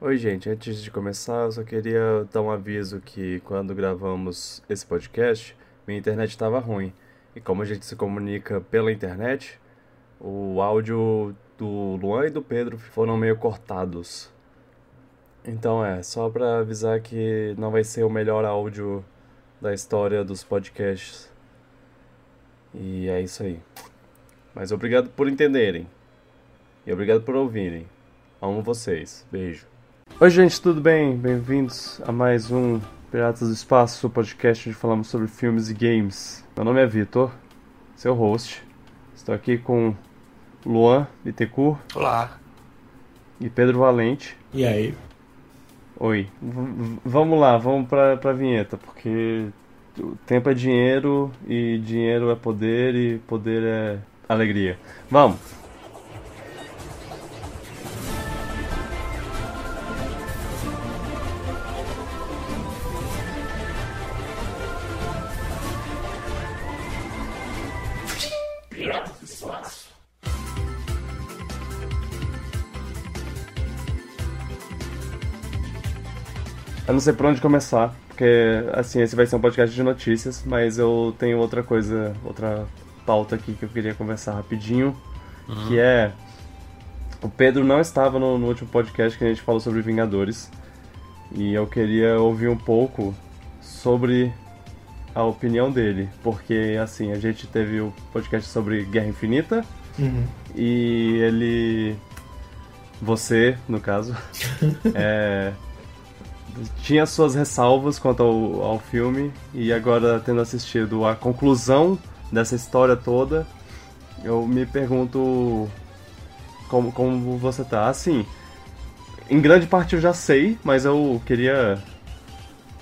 Oi, gente. Antes de começar, eu só queria dar um aviso que quando gravamos esse podcast, minha internet estava ruim. E como a gente se comunica pela internet, o áudio do Luan e do Pedro foram meio cortados. Então é, só para avisar que não vai ser o melhor áudio da história dos podcasts. E é isso aí. Mas obrigado por entenderem. E obrigado por ouvirem. Amo vocês. Beijo. Oi, gente, tudo bem? Bem-vindos a mais um Piratas do Espaço, podcast onde falamos sobre filmes e games. Meu nome é Vitor, seu host. Estou aqui com Luan Bittencourt. Olá. E Pedro Valente. E aí? Oi. V vamos lá, vamos pra, pra vinheta, porque o tempo é dinheiro e dinheiro é poder e poder é alegria. Vamos! Eu não sei por onde começar, porque assim, esse vai ser um podcast de notícias, mas eu tenho outra coisa, outra pauta aqui que eu queria conversar rapidinho, uhum. que é o Pedro não estava no, no, último podcast que a gente falou sobre Vingadores. E eu queria ouvir um pouco sobre a opinião dele, porque assim, a gente teve o podcast sobre Guerra Infinita uhum. e ele você, no caso, é, tinha suas ressalvas quanto ao, ao filme e agora tendo assistido a conclusão dessa história toda, eu me pergunto como, como você tá. Assim, em grande parte eu já sei, mas eu queria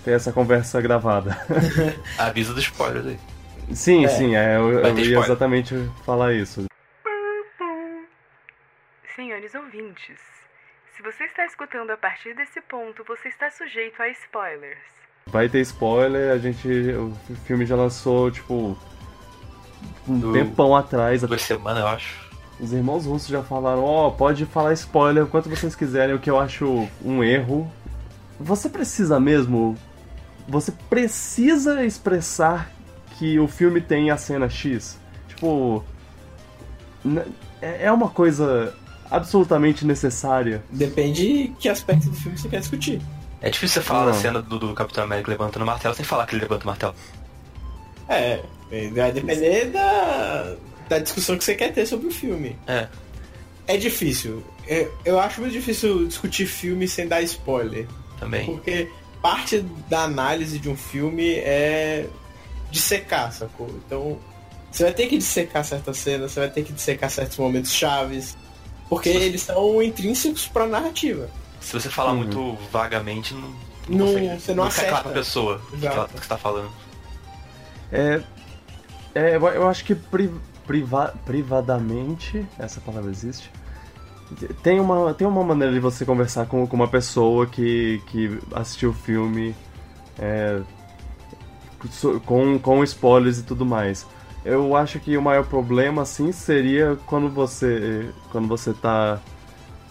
ter essa conversa gravada. Avisa do spoiler aí. Sim, é. sim, é, eu, eu ia exatamente falar isso. Senhores ouvintes, se você está escutando a partir desse ponto, você está sujeito a spoilers. Vai ter spoiler, a gente. O filme já lançou, tipo. Um Do... tempão atrás. Duas semanas, eu acho. Os irmãos russos já falaram, ó, oh, pode falar spoiler o quanto vocês quiserem, o que eu acho um erro. Você precisa mesmo. Você precisa expressar que o filme tem a cena X. Tipo. É, é uma coisa absolutamente necessária. Depende que aspecto do filme você quer discutir. É difícil você falar da cena do, do, Capitão América levantando o martelo sem falar que ele levanta o martelo. É, vai depender da, da discussão que você quer ter sobre o filme. É. É difícil. Eu, eu acho muito difícil discutir filme sem dar spoiler. Também. Porque parte da análise de um filme é dissecar, sacou? Então, você vai ter que dissecar certas cenas, você vai ter que dissecar certos momentos chaves, porque eles são intrínsecos pra narrativa. Se você falar uhum. muito vagamente, não, não, consegue, você não, não acerta. a pessoa o que, que você tá falando. É, é, eu acho que pri, priva, privadamente, essa palavra existe, tem uma, tem uma maneira de você conversar com, com uma pessoa que, que assistiu o filme é, com, com spoilers e tudo mais. Eu acho que o maior problema, assim, seria quando você. Quando você tá.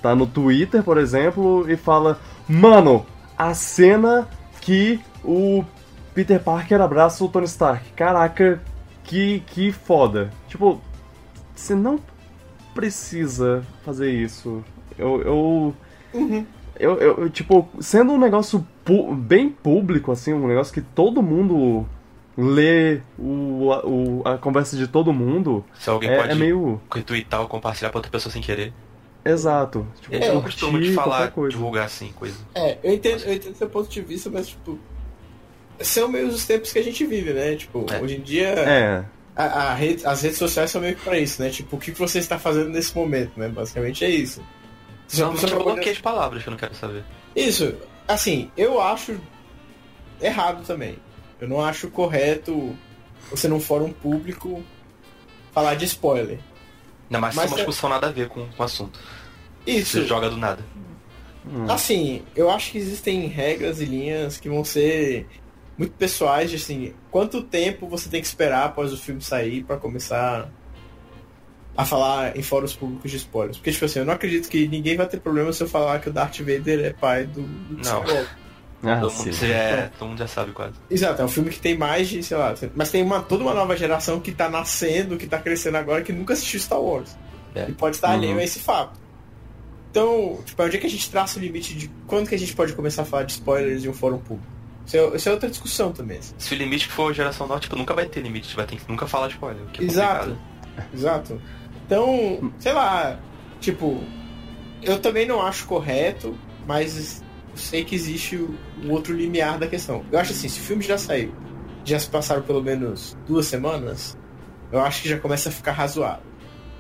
tá no Twitter, por exemplo, e fala. Mano, a cena que o Peter Parker abraça o Tony Stark. Caraca, que, que foda. Tipo, você não precisa fazer isso. Eu. Eu, uhum. eu, eu, tipo, sendo um negócio pu bem público, assim, um negócio que todo mundo ler o, o, a conversa de todo mundo. Se alguém é, pode é meio... retweetar ou compartilhar pra outra pessoa sem querer. Exato. Tipo, é, eu não costumo de falar, divulgar assim, coisa. É, eu entendo, eu entendo seu ponto de vista, mas, tipo, são meio os tempos que a gente vive, né? Tipo, é. hoje em dia. É. A, a rede, as redes sociais são meio que pra isso, né? Tipo, o que você está fazendo nesse momento, né? Basicamente é isso. Você não, não bloqueio de palavras que eu não quero saber. Isso. Assim, eu acho errado também. Eu não acho correto você num fórum público falar de spoiler. Não, mas, mas é uma discussão nada a ver com, com o assunto. Isso. Você joga do nada. Hum. Assim, eu acho que existem regras e linhas que vão ser muito pessoais de assim, quanto tempo você tem que esperar após o filme sair para começar a falar em fóruns públicos de spoilers. Porque, tipo assim, eu não acredito que ninguém vai ter problema se eu falar que o Darth Vader é pai do, do Não. Ah, todo, mundo, já é- todo mundo já sabe quase. Exato, é um filme que tem mais de, sei lá, mas tem uma, toda uma nova geração que tá nascendo, que tá crescendo agora, que nunca assistiu Star Wars. É. E pode estar Uhum. alheio a esse fato. Então, tipo, é onde é que a gente traça o limite de quando que a gente pode começar a falar de spoilers em um fórum público? Isso é, isso é outra discussão também. assim. Se o limite for geração nova, tipo, nunca vai ter limite, vai ter que nunca falar spoiler. é Exato. complicado. Exato. Então, sei lá, tipo, eu também não acho correto, mas sei que existe o, o outro limiar da questão. Eu acho assim, se o filme já saiu, já se passaram pelo menos duas semanas, eu acho que já começa a ficar razoável.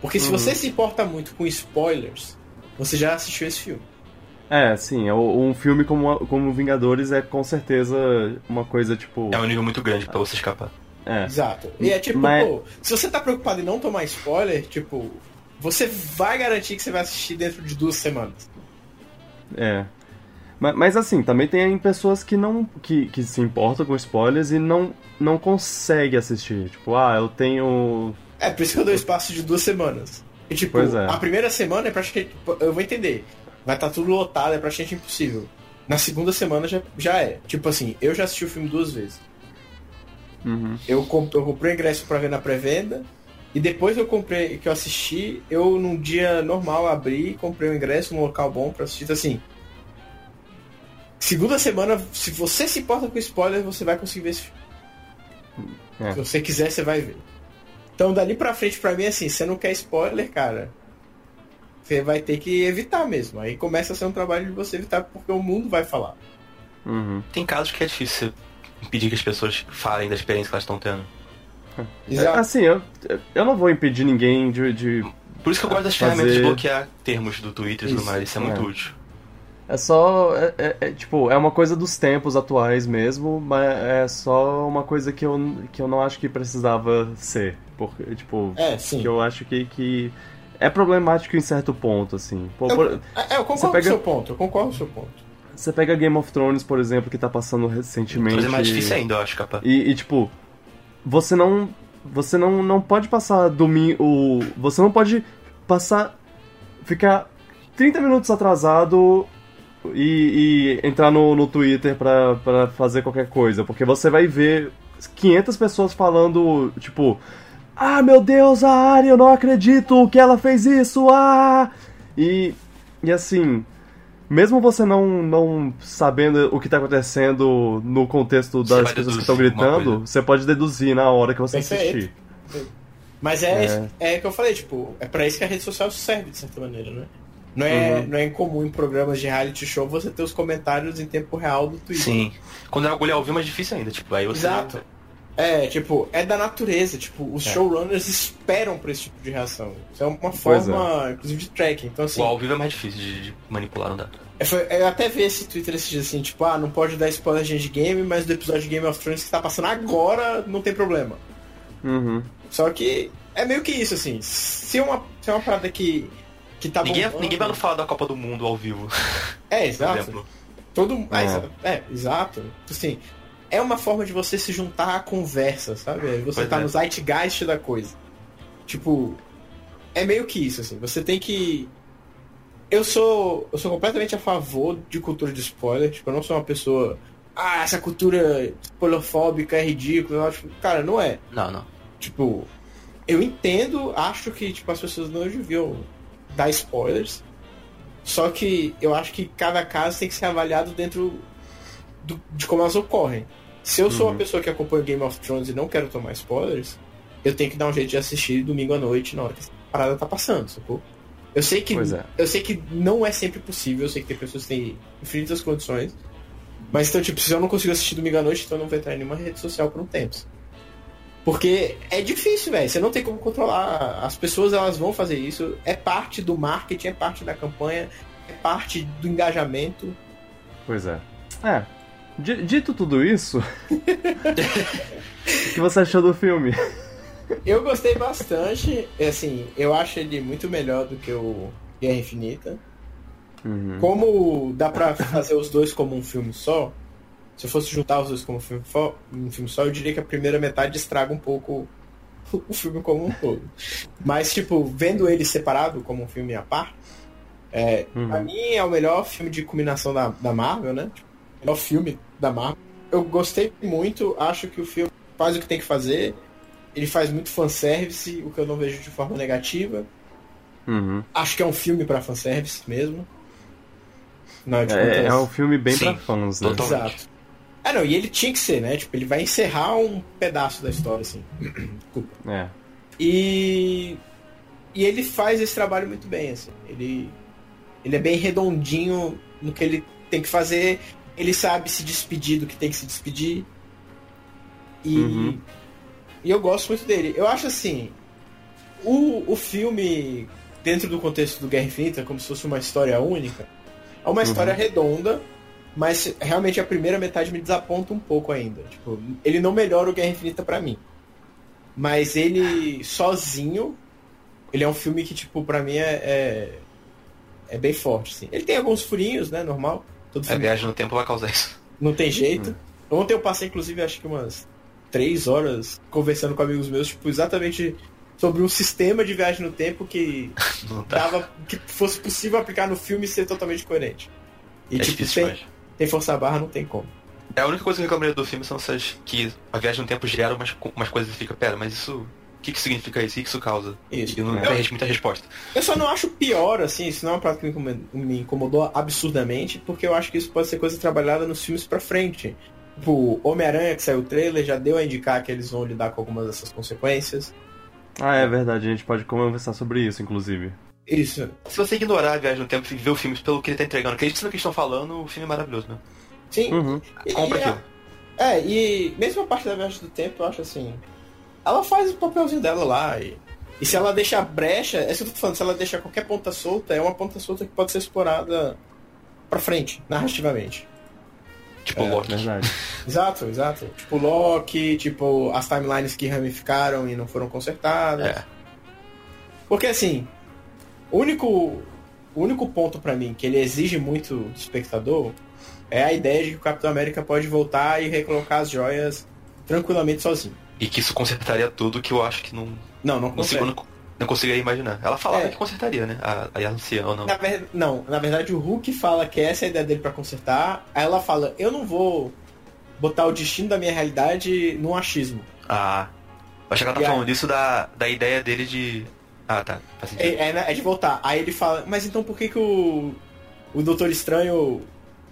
Porque se Uhum. você se importa muito com spoilers, você já assistiu esse filme. É, sim, é um filme como, como Vingadores é com certeza uma coisa tipo. É um nível muito grande pra você escapar. É. Exato. E é tipo, Mas- pô, se você tá preocupado em não tomar spoiler, tipo, você vai garantir que você vai assistir dentro de duas semanas. É. Ma- Mas, assim, também tem pessoas que não. que, que se importam com spoilers e não, não conseguem assistir. Tipo, ah, eu tenho. É, por isso que eu dou espaço de duas semanas. E, tipo, é. a primeira semana é praticamente. Eu vou entender. Vai estar tudo lotado, é praticamente impossível. Na segunda semana já, já é. Tipo assim, eu já assisti o filme duas vezes. Uhum. Eu, comp eu comprei o ingresso pra ver na pré-venda. E depois eu comprei, que eu assisti, eu num dia normal abri, comprei o ingresso num local bom pra assistir. Então, assim. Segunda semana, se você se importa com spoiler, você vai conseguir ver esse filme. É. Se você quiser, você vai ver. Então dali pra frente, pra mim, assim, você não quer spoiler, cara. Você vai ter que evitar mesmo. Aí começa a ser um trabalho de você evitar, porque o mundo vai falar. Uhum. Tem casos que é difícil você impedir que as pessoas falem da experiência que elas estão tendo. Exato. Assim, eu, eu não vou impedir ninguém de. de- Por isso que eu gosto das Fazer- ferramentas de bloquear termos do Twitter e tudo Isso, mais, isso é muito é. útil. É só. É, é- é, tipo, é uma coisa dos tempos atuais mesmo, mas é só uma coisa que eu, que eu não acho que precisava ser. Porque, tipo, É, sim. que eu acho que, que é problemático em certo ponto, assim. Pô, Eu, por- é, eu concordo Você pega- com o seu ponto. Eu concordo com o seu ponto. você pega Game of Thrones, por exemplo, que tá passando recentemente. Mas é mais difícil ainda, eu acho, capaz. E, e, tipo, você não. Você não, não pode passar domingo. Você não pode passar. Ficar 30 minutos atrasado e, e entrar no, no Twitter pra, pra fazer qualquer coisa. Porque você vai ver 500 pessoas falando, tipo. Ah, meu Deus, a Arya, eu não acredito que ela fez isso, ah! E, e assim, mesmo você não, não sabendo o que tá acontecendo no contexto das pessoas que estão gritando, você pode deduzir na hora que você Perfeito. assistir. Mas é, É. é. que eu falei, tipo, é pra isso que a rede social serve, de certa maneira, né? Não é, Uhum. não é incomum em programas de reality show você ter os comentários em tempo real do Twitter. Sim. Quando é agulha ao vivo é mais difícil ainda, tipo, aí você. Exato. É, tipo, é da natureza. Tipo, os É. showrunners esperam por esse tipo de reação. Isso é uma forma, inclusive, de tracking. Então, assim, O ao vivo é mais difícil de, de manipular, não dá. eu, foi- eu até vi esse Twitter esses dias assim, tipo, ah, não pode dar spoiler de Endgame, mas do episódio de Game of Thrones que tá passando agora não tem problema. Uhum. Só que é meio que isso, assim. Se é uma, se é uma parada que, que tá ninguém, bombando- ninguém vai não falar da Copa do Mundo ao vivo, É, exato. Todo, ah, É. é, exato. Assim, é uma forma de você se juntar à conversa, sabe? Você Pois tá é. no zeitgeist da coisa. Tipo, é meio que isso, assim. Você tem que. Eu sou. Eu sou completamente a favor de cultura de spoiler. Tipo, eu não sou uma pessoa. Ah, essa cultura spoilerfóbica é ridícula. Eu, tipo, cara, não é. Não, não. Tipo, eu entendo, acho que tipo, as pessoas não deviam dar spoilers. Só que eu acho que cada caso tem que ser avaliado dentro do- de como elas ocorrem. Se eu sou Uhum. uma pessoa que acompanha Game of Thrones e não quero tomar spoilers, eu tenho que dar um jeito de assistir domingo à noite na hora que a parada tá passando, sacou? Eu sei que é. eu sei que não é sempre possível, eu sei que tem pessoas que têm infinitas condições. Mas então, tipo, se eu não consigo assistir domingo à noite, então eu não vou entrar em nenhuma rede social por um tempo. Porque é difícil, velho. Você não tem como controlar. As pessoas elas vão fazer isso. É parte do marketing, é parte da campanha, é parte do engajamento. Pois é. É. di- Dito tudo isso, o que você achou do filme? Eu gostei bastante. É, Assim, eu acho ele muito melhor do que o Guerra Infinita. Uhum. Como dá pra fazer os dois como um filme só, se eu fosse juntar os dois como um filme, um filme só, eu diria que a primeira metade estraga um pouco o filme como um todo. Mas, tipo, vendo ele separado como um filme à parte, é, Uhum. pra mim é o melhor filme de combinação da, da Marvel, né? Tipo, o melhor filme da Marvel. Eu gostei muito, acho que o filme faz o que tem que fazer. Ele faz muito fanservice, o que eu não vejo de forma negativa. Uhum. Acho que é um filme pra fanservice mesmo. Não, de É, contas- é um filme bem Sim, pra fãs, né? total. Exato. Ah, não, e ele tinha que ser, né? Tipo, ele vai encerrar um pedaço da história, assim. Desculpa. É. E. E ele faz esse trabalho muito bem, assim. Ele. Ele é bem redondinho no que ele tem que fazer. Ele sabe se despedir do que tem que se despedir. E. Uhum. E eu gosto muito dele. Eu acho assim. O, o filme, dentro do contexto do Guerra Infinita, como se fosse uma história única, é uma história redonda, mas realmente a primeira metade me desaponta um pouco ainda. Tipo, ele não melhora o Guerra Infinita pra mim. Mas ele sozinho, ele é um filme que, tipo, pra mim é, é, é bem forte, assim. Ele tem alguns furinhos, né? Normal. Todo A filme viagem no tempo vai causar isso. não tem jeito. Ontem eu passei, inclusive, acho que umas três horas conversando com amigos meus, tipo, exatamente sobre um sistema de viagem no tempo que tá. dava que fosse possível aplicar no filme e ser totalmente coerente. E é tipo, difícil tem, demais. Tem força barra, não tem como. É, a única coisa que eu reclamaria do filme são essas. que a viagem no tempo gera umas, umas coisas e fica, pera, mas isso. O que, que significa isso? O que, que isso causa? Isso. E não É. tem muita resposta. Eu só não acho pior, assim, isso não é uma prática que me incomodou- me incomodou absurdamente, porque eu acho que isso pode ser coisa trabalhada nos filmes pra frente. Tipo, Homem-Aranha, que saiu o trailer, já deu a indicar que eles vão lidar com algumas dessas consequências. Ah, é verdade, a gente pode conversar sobre isso, inclusive. Isso. Se você ignorar a viagem no tempo e ver o filme pelo que ele tá entregando, acredite no que eles estão falando, o filme é maravilhoso, né? Sim. Uhum. Compra e a- aquilo. É, e mesmo a parte da viagem do tempo, eu acho assim. Ela faz o papelzinho dela lá. E, e se ela deixa brecha, é isso que eu tô falando, se ela deixa qualquer ponta solta, é uma ponta solta que pode ser explorada pra frente, narrativamente. Tipo, É, Loki. Verdade. Exato, exato. Tipo Loki, tipo as timelines que ramificaram e não foram consertadas. É. Porque assim, o único, o único ponto pra mim que ele exige muito do espectador é a ideia de que o Capitão América pode voltar e recolocar as joias tranquilamente sozinho. E que isso consertaria tudo que eu acho que não. Não, não consegue. não, não conseguiria imaginar. Ela falava É. que consertaria, né? A, a anciã, não. Na ver- Não, na verdade o Hulk fala que essa é a ideia dele pra consertar. Aí ela fala, eu não vou botar o destino da minha realidade num achismo. Ah. Eu achei que ela tá E falando disso da, da ideia dele de. Ah, tá. É, é, é de voltar. Aí ele fala, mas então por que que o, o Doutor Estranho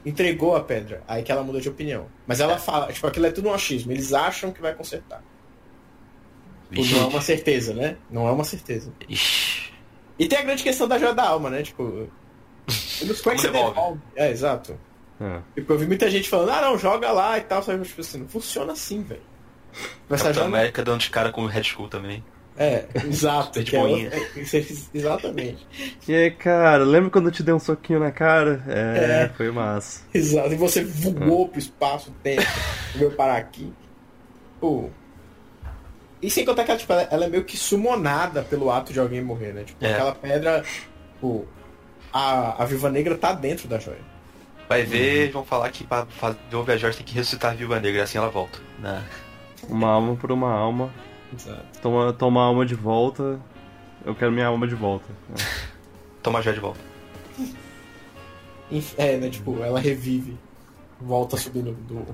entregou a pedra? Aí que ela muda de opinião. Mas ela fala, tipo, aquilo é tudo um achismo. Eles acham que vai consertar. Tipo, Vixe. Não é uma certeza, né? Não é uma certeza. Ixi. E tem a grande questão da joia da alma, né? Tipo. Como é que você devolve? devolve? É, exato. É. Tipo, eu vi muita gente falando, ah não, joga lá e tal, sabe? Tipo assim, não funciona assim, velho. Capitão joia. América dando de cara com o Red Skull também. É, exato. Que é é- exatamente. E aí, cara, lembra quando eu te dei um soquinho na cara? É, É. foi massa. Exato. E você voou pro espaço, tempo, veio parar aqui. Pô. E sem contar que ela, tipo, ela ela é meio que sumonada pelo ato de alguém morrer, né? Tipo, É. aquela pedra. Pô, a, a Viúva Negra tá dentro da joia. Vai ver, Uhum. vão falar que pra fazer o Viajor tem que ressuscitar a Viúva Negra, assim ela volta. Né? Uma alma por uma alma. Exato. Toma, toma a alma de volta. Eu quero minha alma de volta. É. Toma a joia de volta. É, né? Tipo, ela revive. Volta subindo do,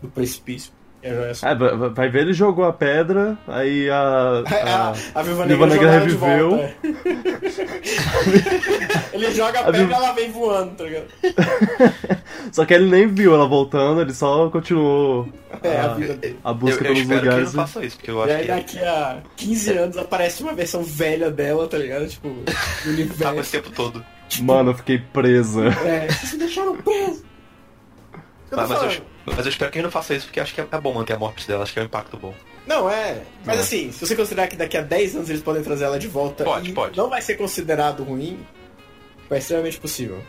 do precipício. E a joia Ah, vai- ver, ele jogou a pedra, aí a. A, a- a Viúva Viúva Negra, Negra reviveu. volta, é. Ele joga a A pedra e Viúva- ela vem voando, tá ligado? Só que ele nem viu ela voltando, ele só continuou É, a a, vida a Eu, busca eu pelos espero que lugares. ele não faça isso, porque eu E acho aí que daqui a 15 anos aparece uma versão velha dela, tá ligado? Tipo, do tá com esse universo. tempo todo. Mano, eu fiquei presa. É, vocês me deixaram preso. Eu tô Mas, mas, falando. eu, mas eu espero que ele não faça isso, porque acho que é, é bom manter a morte dela, acho que é um impacto bom. Não, é. Mas É. assim, se você considerar que daqui a 10 anos eles podem trazer ela de volta Pode, e pode. não vai ser considerado ruim, é extremamente possível.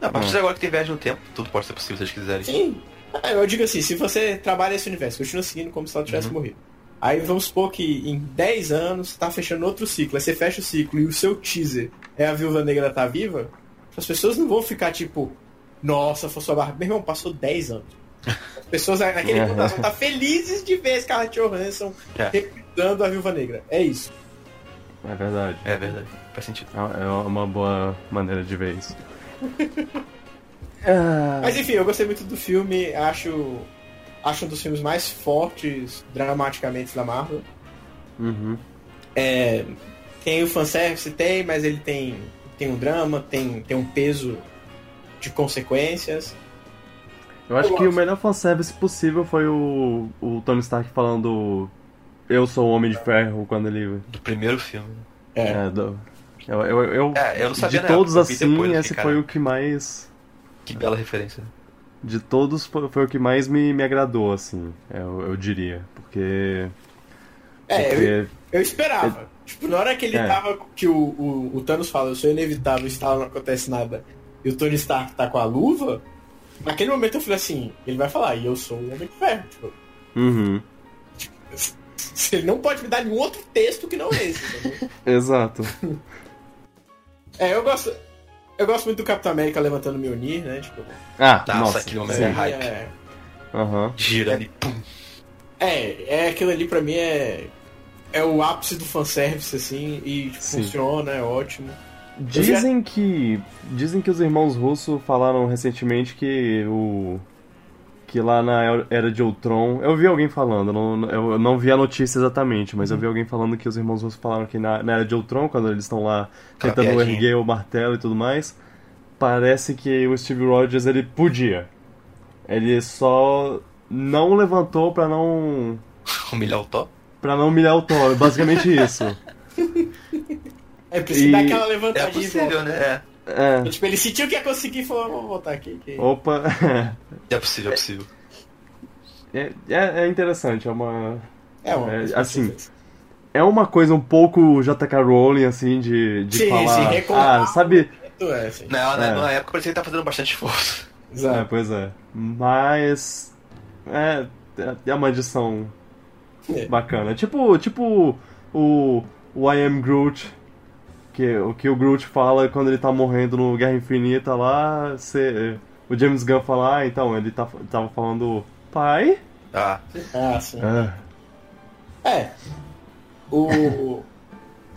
Não, a partir Hum. de agora que tem viagem no tempo, tudo pode ser possível se eles quiserem. Sim. É, eu digo assim, se você trabalha esse universo, continua seguindo como se ela tivesse Uhum. morrido. Aí vamos supor que em 10 anos tá fechando outro ciclo, aí você fecha o ciclo e o seu teaser é a Viúva Negra tá viva, as pessoas não vão ficar tipo, nossa, foi sua barra. Meu irmão, passou 10 anos. As pessoas naquele Uhum. ponto elas vão estar felizes de ver Scarlett Johansson É. re- usando a Viúva Negra. É isso. É verdade. É verdade, faz sentido. É é uma boa maneira de ver isso. Mas enfim, eu gostei muito do filme, acho. Acho um dos filmes mais fortes dramaticamente da Marvel. Uhum. É, tem o fanservice, tem, mas ele tem, tem um drama, tem, tem um peso de consequências. Eu acho Eu que o gosto. melhor fanservice possível foi o, o Tony Stark falando Eu sou o Homem de Ferro quando ele. Do primeiro filme. É. É, do- eu, eu, eu- É, eu não sabia de todos época, eu assim, depois, eu esse fiquei, foi cara. o que mais. Que bela referência. De todos foi, foi o que mais me, me agradou, assim, eu, eu diria. Porque. É, eu, porque eu esperava. Tipo, na hora que ele É. tava. Que o, o, o Thanos fala, eu sou inevitável, está não acontece nada. E o Tony Stark tá com a luva. Naquele momento eu falei assim, ele vai falar, e eu sou o Homem de Ferro. Tipo, Uhum. ele não pode me dar nenhum outro texto que não esse. Exato. é, eu gosto. Eu gosto muito do Capitão América levantando o Mjolnir, né? Tipo, Ah, Nossa, nossa. sim. é hype. é, Aham. Girando e pum. é, é aquilo ali pra mim é. É o ápice do fanservice, assim, e tipo, funciona, é ótimo. Dizem que. Dizem que os irmãos Russo falaram recentemente que o. Que lá na Era de Ultron. Eu vi alguém falando, não, eu não vi a notícia exatamente, mas eu vi alguém falando que os irmãos Russo falaram que na, na Era de Ultron, quando eles estão lá tentando erguer o martelo e tudo mais, parece que o Steve Rogers ele podia. Ele só não levantou pra não. Humilhar o Thor. Pra não humilhar o Thor, basicamente isso. É, precisa E- dar aquela É levantadinha e possível, volta, né? É. Tipo, ele sentiu que ia conseguir e falou, vou voltar aqui. que- Opa. É, é possível, é possível. É, é, é interessante, é uma. É, uma É, coisa assim, É uma coisa um pouco JK Rowling, assim, de, de Sim, falar. sim, ah, sabe. É, assim. Não, né, É. na época parecia que ele tá fazendo bastante esforço. É, Exato. pois é. Mas. É. É uma edição É. bacana. Tipo, tipo o, o I Am Groot. Que, o que o Groot fala quando ele tá morrendo no Guerra Infinita lá. cê- o James Gunn fala, ah, então, ele tá, tava falando. Pai? Ah, Ah, sim. Ah, É. O.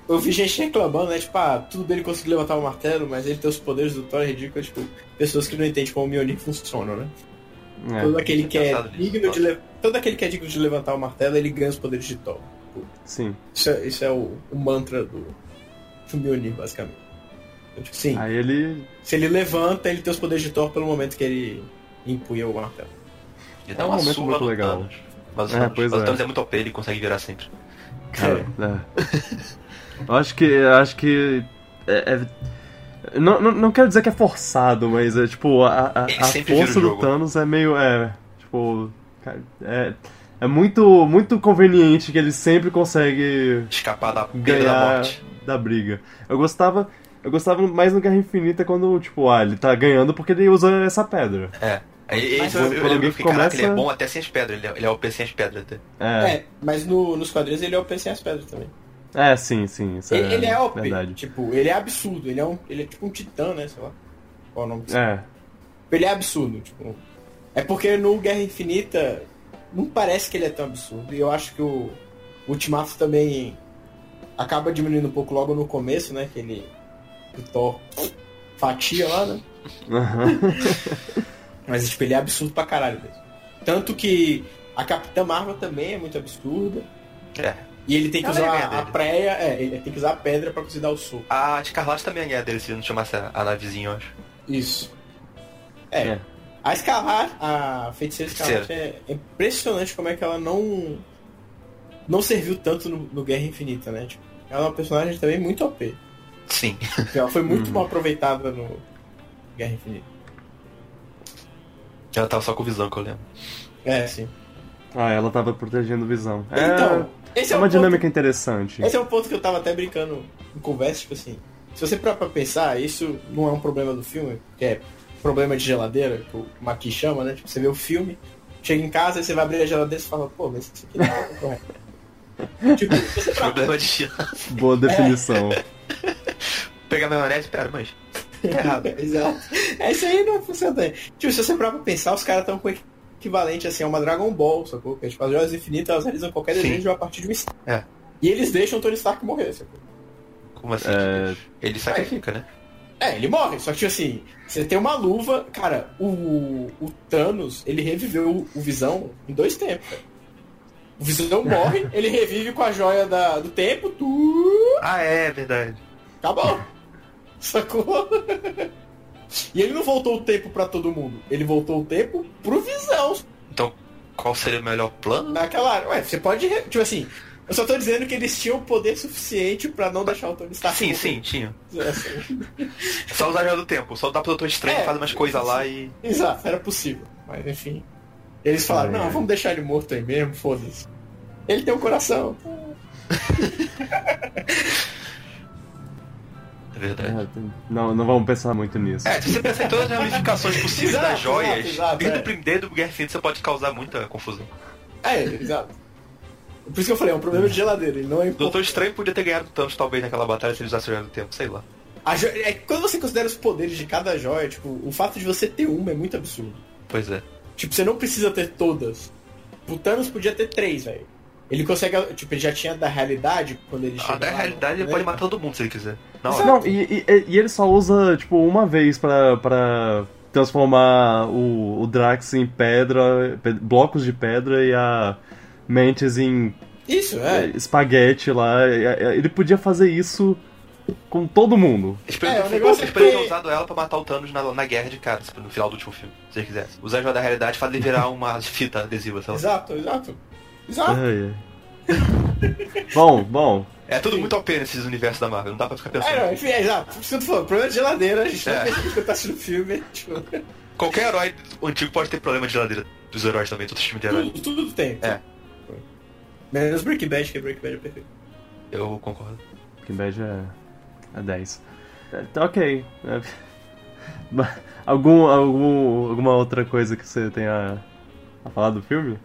Eu vi gente reclamando, né? Tipo, ah, tudo bem ele conseguir levantar o martelo, mas ele tem os poderes do Thor é ridículo. Tipo, pessoas que não entendem como o Mjolnir funciona, né? é. Todo aquele que é digno de le... Todo aquele que é digno de levantar o martelo, ele ganha os poderes de Thor. Sim. Isso é, isso é o, o mantra do, Mjolnir, basicamente. Então, tipo, sim, Aí ele. se ele levanta, ele tem os poderes de Thor pelo momento que ele empunha o martelo. ele É dá um uma momento muito no legal. Thanos. Mas o É, Thanos, pois mas o é. Thanos é muito OP, ele consegue virar sempre. É. Eu acho que. eu Acho que. É, é- não, não, não quero dizer que é forçado, mas é tipo. A, a, a força do jogo. Thanos é meio. É. Tipo. cara, É, é muito, muito conveniente que ele sempre consegue Escapar da pena da ganhar morte. da briga. Eu gostava. Eu gostava mais no Guerra Infinita quando, tipo, ah, ele tá ganhando porque ele usa essa pedra. É. Aí, Mas eu, eu, eu fiquei, caraca, ele é começa- bom até sem as pedras. Ele é, ele é OP sem as pedras até. É, É, mas no- nos quadrinhos ele é OP sem as pedras também. é, sim, sim. Isso Ele, é, ele é OP, verdade. tipo, ele é absurdo, ele é, um, ele é tipo um titã, né, sei lá. Qual é o nome disso? É, Ele é absurdo, tipo. É porque no Guerra Infinita não parece que ele é tão absurdo. E eu acho que o Ultimato também acaba diminuindo um pouco logo no começo, né? Que ele. O Thor fatia lá, né? aham. Mas tipo, ele é absurdo pra caralho mesmo. Tanto que a Capitã Marvel também é muito absurda. É. E ele tem que Ela é usar ganha a praia, é, ele tem que usar a pedra pra conseguir dar o soco. A Escarlate também é dele, se ele não chamasse a, a navezinha, eu acho. Isso. É. É. A Escarlate, a feiticeira Escarlate é, é impressionante como é que ela não não serviu tanto no, no Guerra Infinita, né? Tipo, ela é uma personagem também muito OP. Sim. Ela foi muito Uhum. mal aproveitada no Guerra Infinita. Ela tava só com visão, que eu lembro. É, sim. Ah, ela tava protegendo visão. É, Então, esse é é, uma um dinâmica ponto, interessante. esse é um ponto que eu tava até brincando em conversa, tipo assim. Se você parar pra pensar, isso não é um problema do filme, que é problema de geladeira, que o Maqui chama, né? Tipo, você vê o filme, chega em casa e você vai abrir a geladeira e você fala, pô, mas isso aqui não tá correto. tipo, você Problema de Boa definição. pegar maionese, pera, mas. Tá errado. Exato. É isso aí não funciona. Tipo, se você pra pensar, os caras estão com equivalente assim a uma Dragon Ball, sacou? Que, tipo, as joias infinitas elas realizam qualquer Sim. desejo a partir de um instante. É. E eles deixam o Tony Stark morrer, sacou? Como assim? É. Ele sacrifica, né? É, ele morre, só que tipo assim, você tem uma luva, cara, o, o Thanos, ele reviveu o, o Visão em dois tempos, cara. O Visão morre, ele revive com a joia da, do tempo, tu Ah, é, verdade. acabou. Sacou? E ele não voltou o tempo pra todo mundo, ele voltou o tempo pro Visão. Então, qual seria o melhor plano? Naquela área. Ué, você pode. Tipo assim, eu só tô dizendo que eles tinham poder suficiente pra não deixar o Tony Stark. Sim, morrer. sim, tinha. Assim. Só usar a joia do tempo. Só dá pro Doutor Estranho, É, faz umas coisas lá e. Exato, era possível. Mas enfim. Eles falaram, não, vamos deixar ele morto aí mesmo, foda-se. Ele tem um coração. É verdade. É, não, não vamos pensar muito nisso. É, se você pensar em todas as ramificações possíveis Exato, das joias, exato, exato, desde é. o primeiro do Guerra Infinita você pode causar muita confusão. É, exato. Por isso que eu falei, é um problema de geladeira, ele não é O importante. Doutor Estranho podia ter ganhado Thanos talvez naquela batalha se ele usasse joia do tempo, sei lá. A jo- é, quando você considera os poderes de cada joia, tipo, o fato de você ter uma é muito absurdo. Pois é. Tipo, você não precisa ter todas. O Thanos podia ter três, velho. Ele consegue, tipo, ele já tinha da realidade quando ele Ah, chega na lá, realidade ele né? pode matar todo mundo se ele quiser. Exato. Não, e, e- e ele só usa, tipo, uma vez pra, pra transformar o, o Drax em pedra, pe- blocos de pedra e a Mantis em Isso, é, é. espaguete lá. Ele podia fazer isso com todo mundo. Eles É, poderiam é poderiam ter que- usado ela pra matar o Thanos na, na guerra de cara, tipo, no final do último filme, se ele quisesse. Usar a joia da realidade ele virar uma fita adesiva, sei lá. Exato, exato. Exato. Ai, ai. bom, bom. É tudo muito OP nesses universos da Marvel, não dá pra ficar pensando. É, não, enfim, é exato. Por isso que eu tô falando, problema de geladeira, a gente É. não quando tá assistindo o filme. Tipo, Qualquer herói antigo pode ter problema de geladeira dos heróis também, todos os filmes de herói. tudo, tudo tem. É. Menos Breaking Bad, que Breaking Bad é perfeito. Eu concordo. Breaking Bad é, é 10. É, tá ok. É. Algum, algum, alguma outra coisa que você tenha a falar do filme?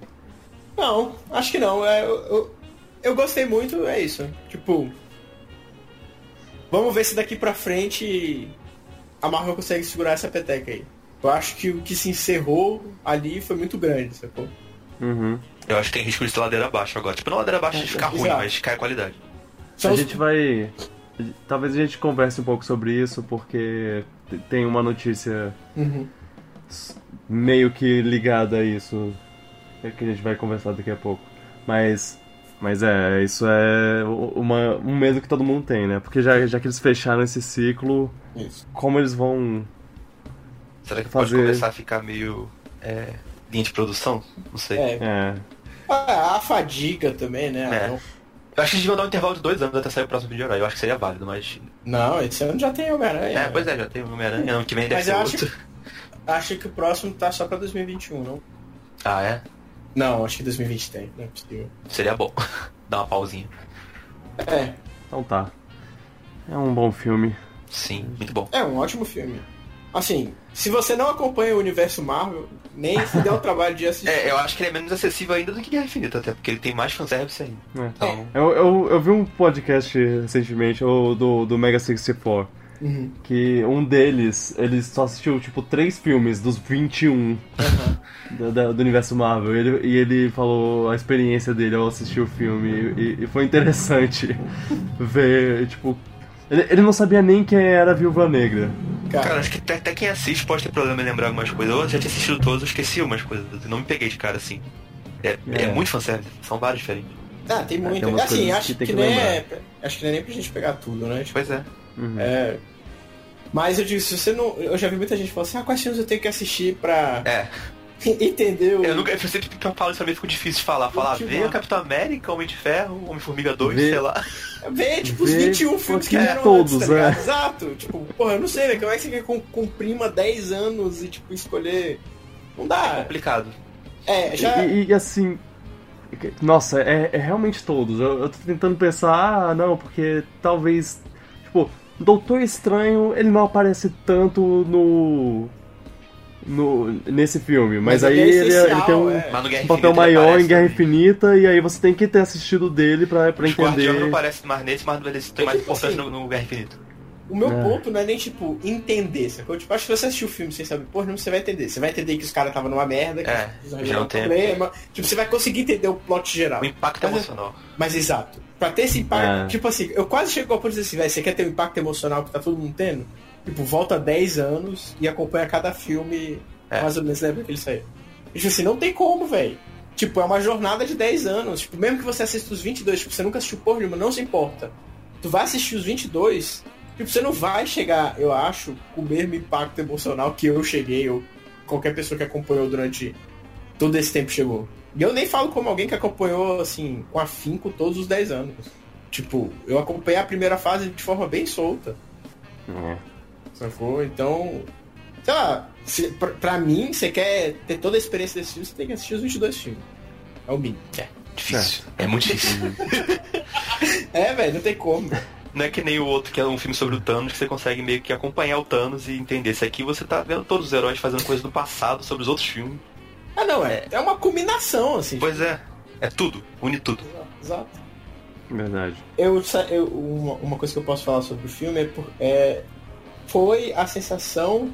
Não, acho que não. É, eu, eu, eu gostei muito, é isso. Tipo. Vamos ver se daqui pra frente a Marvel consegue segurar essa peteca aí. Eu acho que o que se encerrou ali foi muito grande, sacou? Uhum. Eu acho que tem risco de ter ladeira abaixo agora. Tipo, não ladeira abaixo de ficar ruim, Exato. mas cai a qualidade. A gente vai. Talvez a gente converse um pouco sobre isso, porque tem uma notícia Uhum. meio que ligada a isso é que a gente vai conversar daqui a pouco. Mas. Mas é, isso é uma, um medo que todo mundo tem, né? Porque já, já que eles fecharam esse ciclo, Isso. como eles vão. Será que Fazer- pode começar a ficar meio. É, linha de produção? Não sei. É. É. A, a fadiga também, né? É. Eu acho que eles deviam dar um intervalo de dois anos até sair o próximo vídeo herói. Eu acho que seria válido, mas. Não, esse ano já tem Homem-Aranha. É, pois é, já tem o Homem-Aranha, ano que vem deve Mas ser eu acho outro. Acho que o próximo tá só pra 2021, não? Ah, é? Não, acho que 2020 tem, não é possível. Seria bom. Dar uma pausinha. É, Então tá. É um bom filme. Sim, muito bom. é um ótimo filme. Assim, se você não acompanha o universo Marvel, nem se der o trabalho de assistir. É, eu acho que ele é menos acessível ainda do que Guerra Infinita, até porque ele tem mais fanservice ainda. É. Então, Eu, eu, eu vi um podcast recentemente, o do, do Mega 64, Uhum. que um deles, ele só assistiu, tipo, três filmes dos 21 da- da- do universo Marvel. E ele, e ele falou a experiência dele ao assistir o filme. E, e foi interessante ver, tipo... Ele, ele não sabia nem quem era a Viúva Negra. Cara, cara, acho que até, até quem assiste pode ter problema em lembrar algumas coisas. Eu já tinha assistido todos, eu esqueci algumas coisas. Eu não me peguei de cara assim. É, é. É. muito fanservice, são vários diferentes. ah, tem muito. tem umas assim, acho que que, tem que nem é. Acho que não é nem pra gente pegar tudo, né? Tipo, Pois é. Uhum. é. Mas eu digo, se você não. Eu já vi muita gente falando assim, ah, quais filmes eu tenho que assistir pra É, entender o. eu nunca. Eu sempre que eu falo isso pra mim ficou difícil de falar. Falar, vê o Capitão América, Homem de Ferro, Homem-Formiga 2, Vê- sei lá. Ver, tipo, os Ver 21 filmes que pouquinho eram todos, antes, tá ligado? é. Exato. Tipo, porra, eu não sei, velho. Como é que você quer com- comprima 10 anos e, tipo, escolher. Não É dá. complicado. É, já. E, e, assim. Nossa, é, é realmente todos. Eu, eu tô tentando pensar, ah, não, porque talvez. Tipo, Doutor Estranho, ele não aparece tanto no. No nesse filme. Mas, Mas aí ele é ele, ele tem um, é. Um papel ele maior em Guerra também. Infinita, e aí você tem que ter assistido dele pra, pra Os Guardiões não entender. aparecem mais nesse, mas eles têm É mais tipo importância assim, no, no Guerra Infinita. O meu É. ponto não é nem, tipo, entender, sacou? Tipo, acho que se você assistir o filme sem saber porra, não você vai entender. Você vai entender que os caras estavam numa merda, que É, eles já não um tem- problema. Tipo, você vai conseguir entender o plot geral. O impacto Mas- emocional. Mas exato. Pra ter esse impacto, É. tipo assim, eu quase chego ao ponto de dizer assim, velho, você quer ter o impacto emocional que tá todo mundo tendo? Tipo, volta 10 anos e acompanha cada filme É. mais ou menos na época que ele saiu. E, tipo assim, não tem como, velho. Tipo, é uma jornada de 10 anos. Tipo, mesmo que você assista os 22, tipo, você nunca assistiu porra nenhuma, não se importa. Tu vai assistir os 22, tipo, você não vai chegar, eu acho, com o mesmo impacto emocional que eu cheguei, ou qualquer pessoa que acompanhou durante todo esse tempo chegou. E eu nem falo como alguém que acompanhou, assim, com afinco todos os 10 anos. Tipo, eu acompanhei a primeira fase de forma bem solta. É. Sacou? Então, sei lá, se, pra, pra mim, você quer ter toda a experiência desse filme, você tem que assistir os 22 filmes. É o mínimo. Difícil. É muito difícil. É, velho, não tem como. Não é que nem o outro que é um filme sobre o Thanos que você consegue meio que acompanhar o Thanos e entender. Esse aqui você tá vendo todos os heróis fazendo coisas do passado sobre os outros filmes. Ah, não, é, é uma combinação, assim. Pois é. É tudo. Une tudo. Exato. Verdade. Eu, eu- uma, uma coisa que eu posso falar sobre o filme é, por- é foi a sensação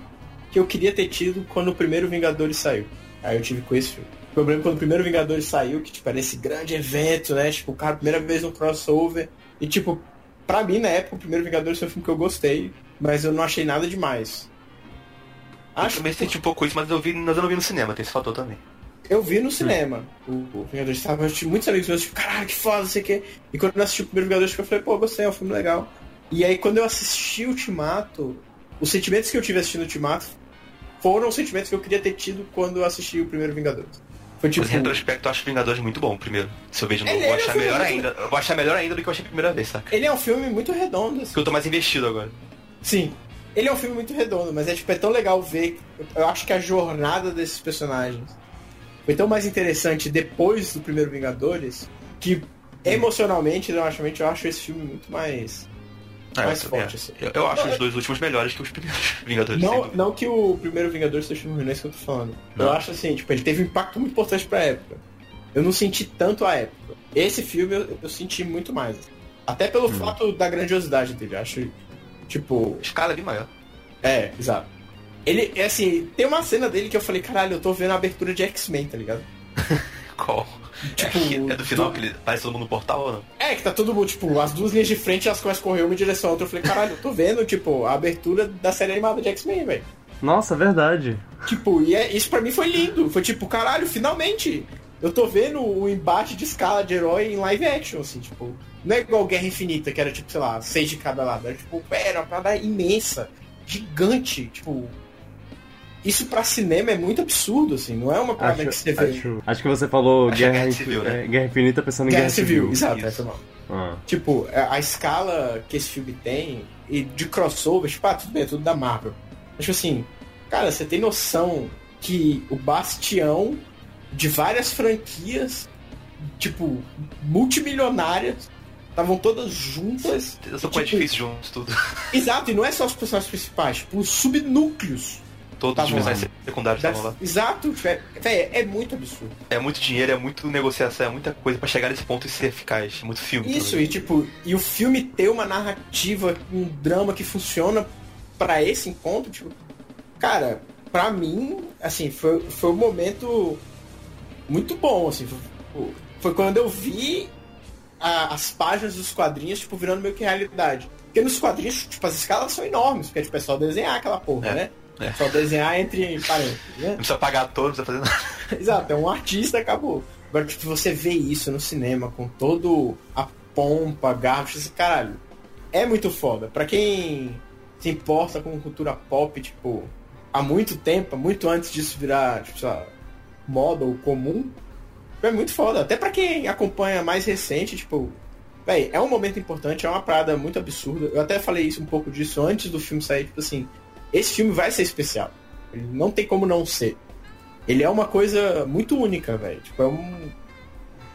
que eu queria ter tido quando o primeiro Vingadores saiu. Aí eu tive com esse filme. O problema é quando o primeiro Vingadores saiu, que tipo, era esse grande evento, né? Tipo, o cara, primeira vez no crossover. E tipo, pra mim, na época, o primeiro Vingadores foi um filme que eu gostei, mas eu não achei nada demais. Eu Acho também que senti um pouco isso, mas eu, vi, mas eu não vi no cinema, tem esse fator também. eu vi no cinema o, o Vingadores tava, eu tive muitos amigos meus, tipo, caralho, que foda, não sei o quê. E quando eu assisti o primeiro Vingadores, eu falei, pô, gostei, é um filme legal. E aí quando eu assisti o Ultimato, os sentimentos que eu tive assistindo o Ultimato foram os sentimentos que eu queria ter tido quando eu assisti o primeiro Vingadores. Foi tipo. Mas em retrospecto eu acho Vingadores muito bom, primeiro. Se eu vejo novo, eu vou é um achar filme melhor muito- ainda. Eu vou achar melhor ainda do que eu achei a primeira vez, saca? Ele é um filme muito redondo, assim. Porque eu tô mais investido agora. Sim. Ele é um filme muito redondo, mas é tipo, é tão legal ver. Eu acho que a jornada desses personagens foi tão mais interessante depois do primeiro Vingadores que emocionalmente, dramaticamente, eu acho esse filme muito mais. Ah, mais eu, forte, é. assim. eu, eu acho Não, os é- dois últimos melhores que os primeiros Vingadores. Não, não que o primeiro Vingadores seja ruim, não é isso que eu tô falando. Não. Eu acho assim, tipo, ele teve um impacto muito importante pra época. Eu não senti tanto a época. Esse filme eu, eu senti muito mais. Até pelo fato da grandiosidade dele. Acho, tipo, escala é bem maior. É, exato. Ele, é assim, tem uma cena dele que eu falei, caralho, eu tô vendo a abertura de X-Men, tá ligado? Qual? Tipo, é, é do final do- que ele parece todo mundo no portal ou não? É, que tá todo mundo, tipo, as duas linhas de frente, elas começam a correr uma em direção à outra. Eu falei, caralho, eu tô vendo, tipo, a abertura da série animada de X-Men, velho. Nossa, verdade. Tipo, e é, isso pra mim foi lindo. Foi tipo, caralho, finalmente. Eu tô vendo o embate de escala de herói em live action, assim, tipo. Não é igual Guerra Infinita, que era tipo, sei lá, seis de cada lado. Era tipo, era uma parada imensa, gigante, tipo. Isso pra cinema é muito absurdo, assim, não é uma parada Acho, que você vê. acho, acho que você falou Acho Guerra, Guerra Civil, né? é, Guerra Infinita pensando em Guerra Guerra, Civil, exato, Isso. essa não. Ah, Tipo, a, escala que esse filme tem, e de crossover, tipo, ah, tudo bem, é tudo da Marvel. Mas, tipo assim, cara, você tem noção que o bastião de várias franquias, tipo, multimilionárias, estavam todas juntas. Eu sou com é Tipo, difícil juntos tudo. Exato, e não é só os personagens principais, tipo, os subnúcleos. Todos Tá os personagens secundários das- estavam lá. Exato, tipo, é, é muito absurdo. É muito dinheiro, é muito negociação, é muita coisa pra chegar nesse ponto e ser eficaz. É muito filme. Isso, também. e tipo, e o filme ter uma narrativa, um drama que funciona pra esse encontro, tipo, cara, pra mim, assim, foi, foi um momento muito bom, assim, foi, foi quando eu vi a- as páginas dos quadrinhos, tipo, virando meio que realidade. Porque nos quadrinhos, tipo, as escalas são enormes, porque tipo, é só desenhar aquela porra, É, né? É. Só desenhar entre parênteses, né? Não precisa pagar ator, não precisa fazer nada. Exato, é um artista, acabou. Agora, tipo, você vê isso no cinema com todo a pompa, garra, tipo, caralho, é muito foda. Pra quem se importa com cultura pop, tipo, há muito tempo, muito antes disso virar, tipo, sei lá, moda ou comum, é muito foda. Até pra quem acompanha mais recente, tipo, véi, é um momento importante, é uma parada muito absurda. Eu até falei isso um pouco disso antes do filme sair, tipo assim, esse filme vai ser especial. Ele não tem como não ser. Ele é uma coisa muito única, velho. Tipo, é um.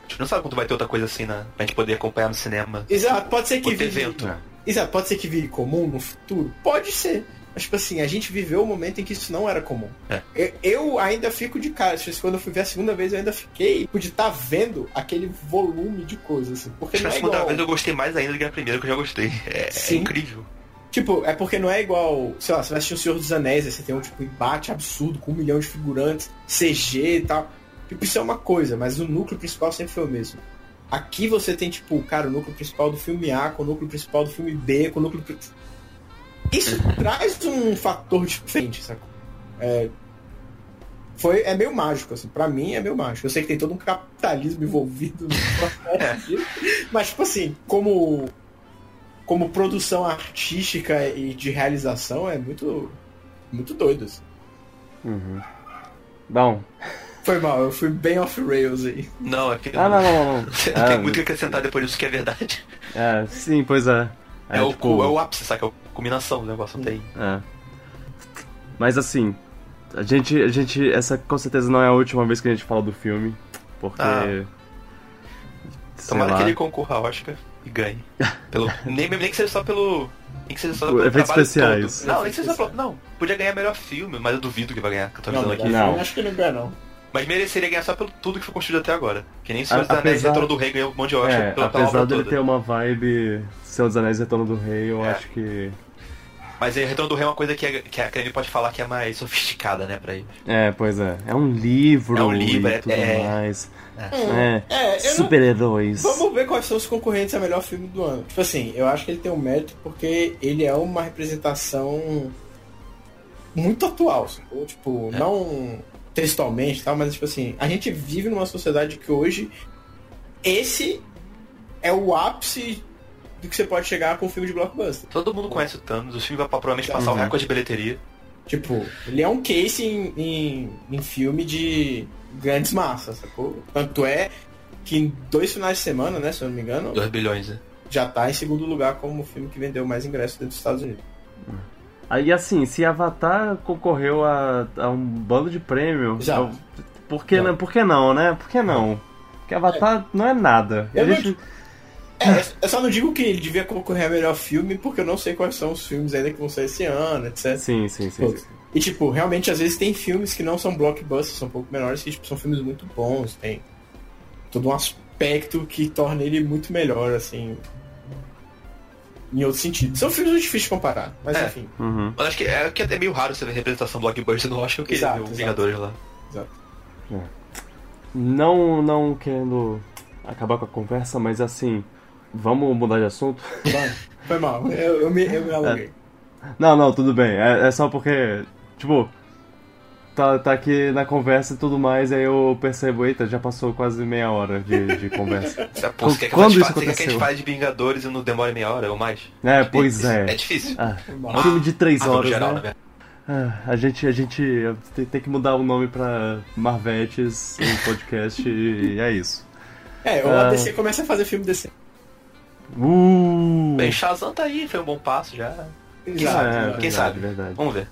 A gente não sabe quando vai ter outra coisa assim, né? Pra gente poder acompanhar no cinema. Exato, pode ser que vire. evento. Exato, pode ser que vire comum no futuro? Pode ser. Mas, tipo assim, a gente viveu um momento em que isso não era comum. É. Eu, eu ainda fico de cara. tipo, Quando eu fui ver a segunda vez, eu ainda fiquei de estar vendo aquele volume de coisas, assim. Porque Acho não é segunda igual. vez eu gostei mais ainda do que na primeira, que eu já gostei. É, é incrível. Tipo, é porque não é igual, sei lá, você vai assistir o Senhor dos Anéis, aí você tem um tipo embate absurdo com um milhão de figurantes, CG e tal. Tipo, isso é uma coisa, mas o núcleo principal sempre foi o mesmo. Aqui você tem, tipo, cara, o núcleo principal do filme A, com o núcleo principal do filme B, com o núcleo. Isso traz um fator diferente, sacou? É, foi, é meio mágico, assim. Pra mim é meio mágico. Eu sei que tem todo um capitalismo envolvido no processo mas, tipo assim, como, como produção artística e de realização, é muito, muito doido, assim. Uhum. Bom. Foi mal, eu fui bem off-rails aí. Não, é que. Ah, não, não, não. não. Tem É, muito que acrescentar depois disso que é verdade. É, sim, pois é. É, o, tipo, é o ápice, saca? É a combinação do negócio, não tem. É. Mas assim, a gente, a gente. Essa com certeza não é a última vez que a gente fala do filme. Porque. Ah. Tomara lá. que ele concorra ao Oscar e ganhe. Pelo, nem, nem que seja só pelo. Nem que seja só pelo Efeitos especiais. todo. Não, nem que seja só pelo. Não, podia ganhar melhor filme, mas eu duvido que vai ganhar, que eu tô Não, avisando não, aqui. Não. acho que não ganha, não. Mas mereceria ganhar só pelo tudo que foi construído até agora. Que nem Senhor dos Anéis e Retorno do Rei ganhou um monte de Oscar É, pela, apesar dele toda. ter uma vibe Senhor dos Anéis e Retorno do Rei, eu É. acho que. Mas aí, Retorno do Rei é uma coisa que a, que a Academia pode falar que é mais sofisticada, né, pra ele. É, pois é. É um livro É um livro, e é- tudo é. mais. É, É. não- Super-heróis. Vamos ver quais são os concorrentes a melhor filme do ano. Tipo assim, eu acho que ele tem um mérito porque ele é uma representação muito atual, sacou? Tipo, não textualmente e tal, mas tipo assim, a gente vive numa sociedade que hoje esse é o ápice do que você pode chegar com um filme de blockbuster. Todo mundo conhece o Thanos, o filme vai provavelmente passar o Uhum. recorde de bilheteria. Tipo, ele é um case em, em, em filme de grandes massas, sacou? Tanto é que em dois finais de semana, né, se eu não me engano, 2 bilhões, né? já tá em segundo lugar como o filme que vendeu mais ingressos dentro dos Estados Unidos. Aí assim, se Avatar concorreu a, a um bando de prêmio, Já. eu- por, que, não, por que não, né? Por que não? Porque Avatar não é nada. Eu não- É, eu só não digo que ele devia concorrer a melhor filme, porque eu não sei quais são os filmes ainda que vão sair esse ano, etc. Sim, sim, sim. sim. E tipo, realmente às vezes tem filmes que não são blockbusters, são um pouco menores, que tipo, são filmes muito bons, tem todo um aspecto que torna ele muito melhor, assim. Em outro sentido. São filmes muito difíceis de comparar, mas É. enfim. Uhum. Mas acho que é, que é meio raro você ver representação blockbuster no Oscar, eu queria Exato, o. Vingadores lá. Exato. Não, não querendo acabar com a conversa, mas assim, vamos mudar de assunto? Vai. Foi mal, eu, eu me, eu me alonguei. Não, não, tudo bem. É, é só porque, tipo, tá, tá aqui na conversa e tudo mais, aí eu percebo, eita, já passou quase meia hora de, de conversa. Você, pô, quer que, Quando a gente isso fa- você quer que a gente aconteceu? fale de Vingadores e não demore meia hora ou mais? É, pois É é. difícil. Ah, Foi mal. um filme de três Ah, horas, geral, né? verdade. Ah, a gente, a gente tem, tem que mudar o nome pra Marvetes em podcast e é isso. É, ou Ah. a DC começa a fazer filme DC. Uh! Bem, Shazam tá aí, foi um bom passo já. Exato, é, exato. verdade, Quem sabe? verdade. Vamos ver.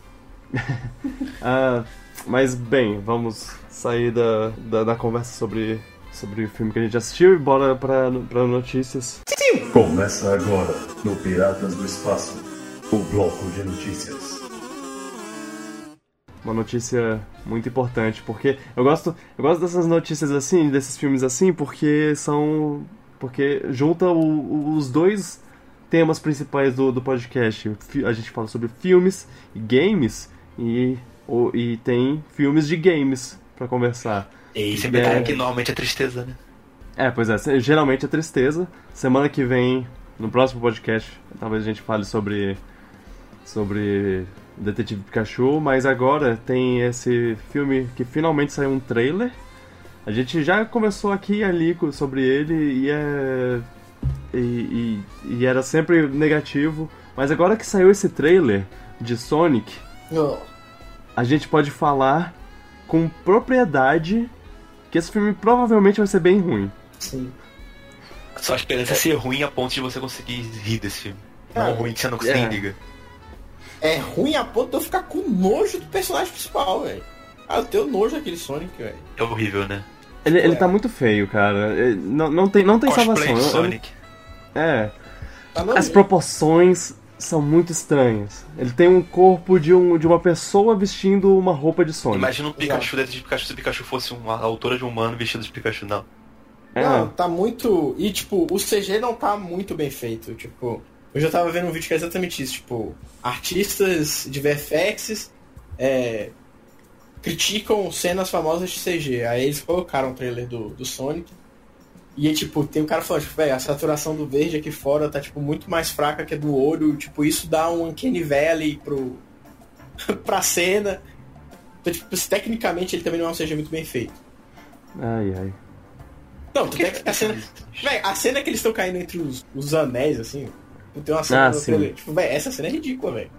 Ah, mas bem, vamos sair da, da, da conversa sobre, sobre o filme que a gente assistiu e bora pra notícias. Começa agora no Piratas do Espaço, o bloco de notícias. Uma notícia muito importante, porque eu gosto, eu gosto dessas notícias assim, desses filmes assim, porque são. porque junta o- os dois temas principais do, do podcast. A gente fala sobre filmes e games e, o- e tem filmes de games pra conversar. E você É. que normalmente é tristeza, né? É, pois é, geralmente é tristeza. Semana que vem, no próximo podcast, talvez a gente fale sobre sobre Detetive Pikachu, mas agora tem esse filme que finalmente saiu um trailer. A gente já começou aqui e ali sobre ele e é e, e- e era sempre negativo, mas agora que saiu esse trailer de Sonic, Oh. a gente pode falar com propriedade que esse filme provavelmente vai ser bem ruim. Sim. Só a esperança é ser ruim a ponto de você conseguir rir desse filme. Cara, não ruim que você não é. nem liga. É ruim a ponto de eu ficar com nojo do personagem principal, velho. Ah, eu tenho nojo daquele Sonic, velho. É horrível, né? Ele, ele É. tá muito feio, cara. Ele- Não, não tem, não tem Cosplay salvação. de Eu- eu- Sonic. é. Tá As proporções são muito estranhas. Ele tem um corpo de, um, de uma pessoa vestindo uma roupa de Sonic. Imagina um Pikachu dentro de Pikachu se o Pikachu fosse uma altura de um humano vestido de Pikachu, não. É. Não, tá muito. E tipo, o CG não tá muito bem feito. Tipo, eu tava vendo um vídeo que é exatamente isso, tipo, artistas de VFX é, criticam cenas famosas de CG. Aí eles colocaram o trailer do, do Sonic. E tipo, tem um cara falando, tipo, velho, a saturação do verde aqui fora tá, tipo, muito mais fraca que a do olho. Tipo, isso dá um Uncanny Valley pro, pra cena. Então, tipo, tecnicamente ele também não é um CG muito bem feito. Ai, ai. Não, tu tem que a cena. Véi, a cena que eles estão caindo entre os, os anéis, assim. Tem uma cena Ah, trailer. Tipo, véi, essa cena é ridícula, velho.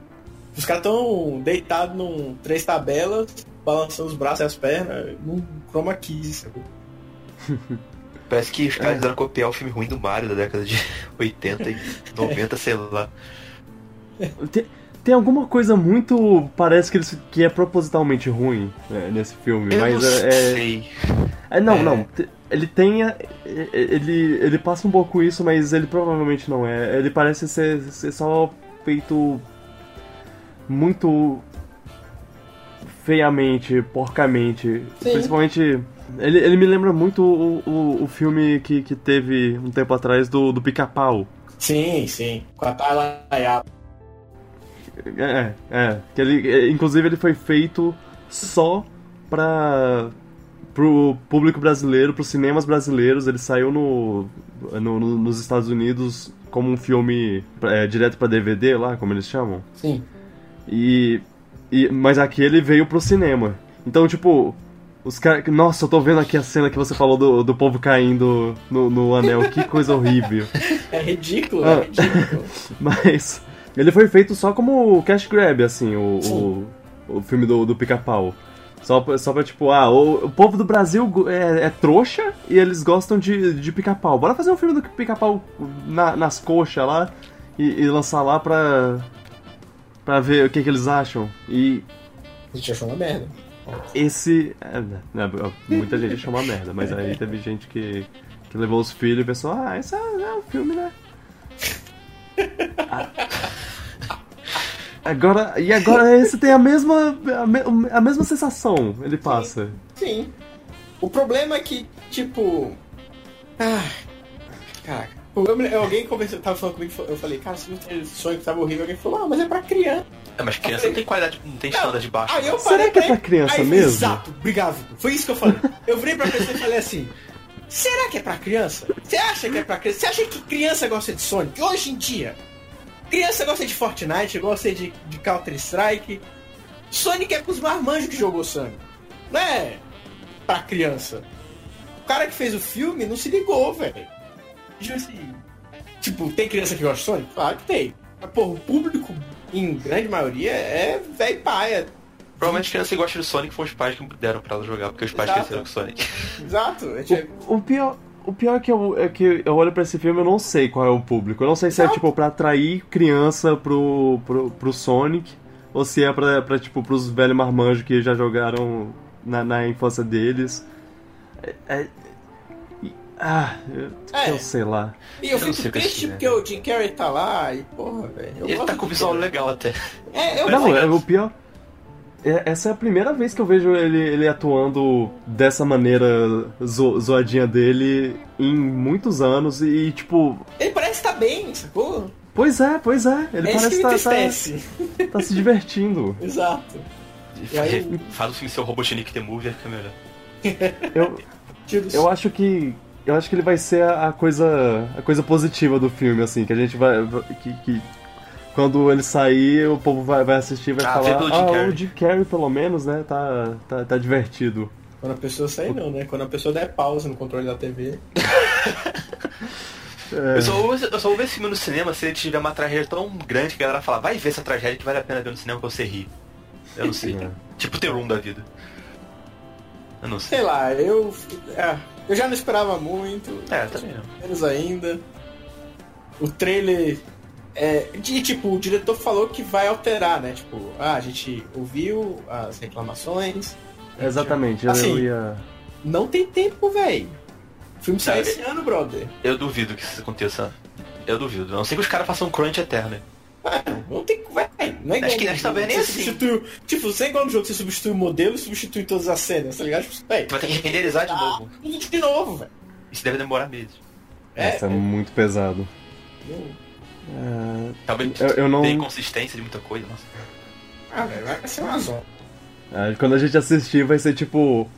Os caras estão deitados num três tabelas, balançando os braços e as pernas, num chroma key, sacou? Parece que os É. copiar o filme ruim do Mario da década de 80 e 90, sei lá. Tem, tem alguma coisa muito. Parece que, eles, que é propositalmente ruim né, nesse filme, Eu mas não é. é- sei. é, não, É. não. Ele tem. Ele, ele passa um pouco isso, mas ele provavelmente não é. Ele parece ser, ser só feito. Muito. feiamente, porcamente. Sim. Principalmente. Ele, ele me lembra muito o, o, o filme que, que teve um tempo atrás do, do Pica-Pau. Sim, sim. Com a Tayla. É, é. Que ele, é, inclusive ele foi feito só pra. pro público brasileiro, pros cinemas brasileiros. Ele saiu no, no- no- nos Estados Unidos como um filme é, direto pra DVD lá, como eles chamam. Sim. E, e. Mas aqui ele veio pro cinema. Então, tipo. Os caras. Nossa, eu tô vendo aqui a cena que você falou do, do povo caindo no, no anel. Que coisa horrível. É ridículo, Ah. é ridículo. Mas ele foi feito só como cash grab, assim, o, Sim. o, o filme do, do pica-pau. Só, pra- só pra, tipo, ah, o, o povo do Brasil é, é trouxa e eles gostam de, de pica-pau. Bora fazer um filme do pica-pau na- nas coxas lá e, e lançar lá pra, pra ver o que, que eles acham. E A gente achou uma merda. Esse. é, né, muita gente achou uma merda, mas aí teve gente que, que levou os filhos e pensou, ah, isso é, é um filme, né? Ah. Agora, e agora esse tem a mesma, a, me- a mesma sensação, ele passa. Sim. O problema é que, tipo. Ah. Caraca. Eu me- Alguém conversou, tava falando comigo, eu falei, cara, se o sonho que tava horrível, alguém falou, ah, mas é pra criança. É, mas criança não tem qualidade, não tem standard de baixo. Aí eu Será falei que é pra pra criança Aí, mesmo? Exato, obrigado. Foi isso que eu falei. Eu virei pra pessoa e falei assim: será que é pra criança? Você acha que é pra criança? Você acha que criança gosta de Sonic? Hoje em dia, criança gosta de Fortnite, gosta de, de Counter-Strike. Sonic é pros marmanjos que jogou Sonic. Não é pra criança. O cara que fez o filme não se ligou, velho. Tipo assim. Tipo, tem criança que gosta de Sonic? Claro que tem. Mas, pô, o público, em grande maioria, é velho paia. Provavelmente criança que gosta de Sonic foram os pais que deram pra ela jogar, porque os pais Exato. cresceram com Sonic. Exato. É tipo, O, o pior, o pior é que eu, é que eu olho pra esse filme e eu não sei qual é o público. Eu não sei se é tipo pra atrair criança pro, pro, pro Sonic ou se é pra, pra tipo pros velhos marmanjos que já jogaram na, na infância deles. É, é- ah, eu, É. eu sei lá. E eu Eu fico que triste é. porque o Jim Carrey tá lá e, porra, velho. Ele tá com o Jim visual legal até. É, eu Não, é, o pior. é- Essa é a primeira vez que eu vejo ele, ele atuando dessa maneira zo- zoadinha dele em muitos anos e, tipo. Ele parece estar bem, sacou? Pois é, pois é. Ele é que parece estar tá, entristece. tá se divertindo. Exato. E aí- Faz o filme seu Robotnik The Movie, fica melhor. Eu, eu acho que. Eu acho que ele vai ser a, a coisa. a coisa positiva do filme, assim, que a gente vai. Que, que quando ele sair, o povo vai, vai assistir e vai Ah, falar, ah, Carrey." o Jim Carrey pelo menos, né, tá, tá, tá divertido. Quando a pessoa sair, não, né? Quando a pessoa der pausa no controle da TV. É, Eu, só vou, eu só vou ver esse filme no cinema se ele tiver uma tragédia tão grande que a galera fala, vai ver essa tragédia que vale a pena ver no cinema pra você rir. Eu não sei. É. Tipo ter um da vida. Eu não sei. Sei lá, eu. é, eu já não esperava muito. É, também não. Menos ainda. O trailer. É, de, tipo, o diretor falou que vai alterar, né? Tipo, ah, a gente ouviu as reclamações. Exatamente, eu Assim, ia. Não tem tempo, velho. O filme sai Não, esse ano, brother. Eu duvido que isso aconteça. Eu duvido. A não sei que os caras façam um crunch eterno. Mano, não tem. Véio, não é Acho que- talvez jogo, nem assim. Tipo, você é igual no jogo, você substitui o modelo e substitui todas as cenas, tá ligado? Tipo, vai ter que renderizar de tá novo. tudo de novo, velho. Isso deve demorar meses. É, Nossa, é muito pesado. É, Talvez Eu- eu não- tenha inconsistência de muita coisa, nossa. Ah, velho, vai ser uma zona. é, quando a gente assistir vai ser tipo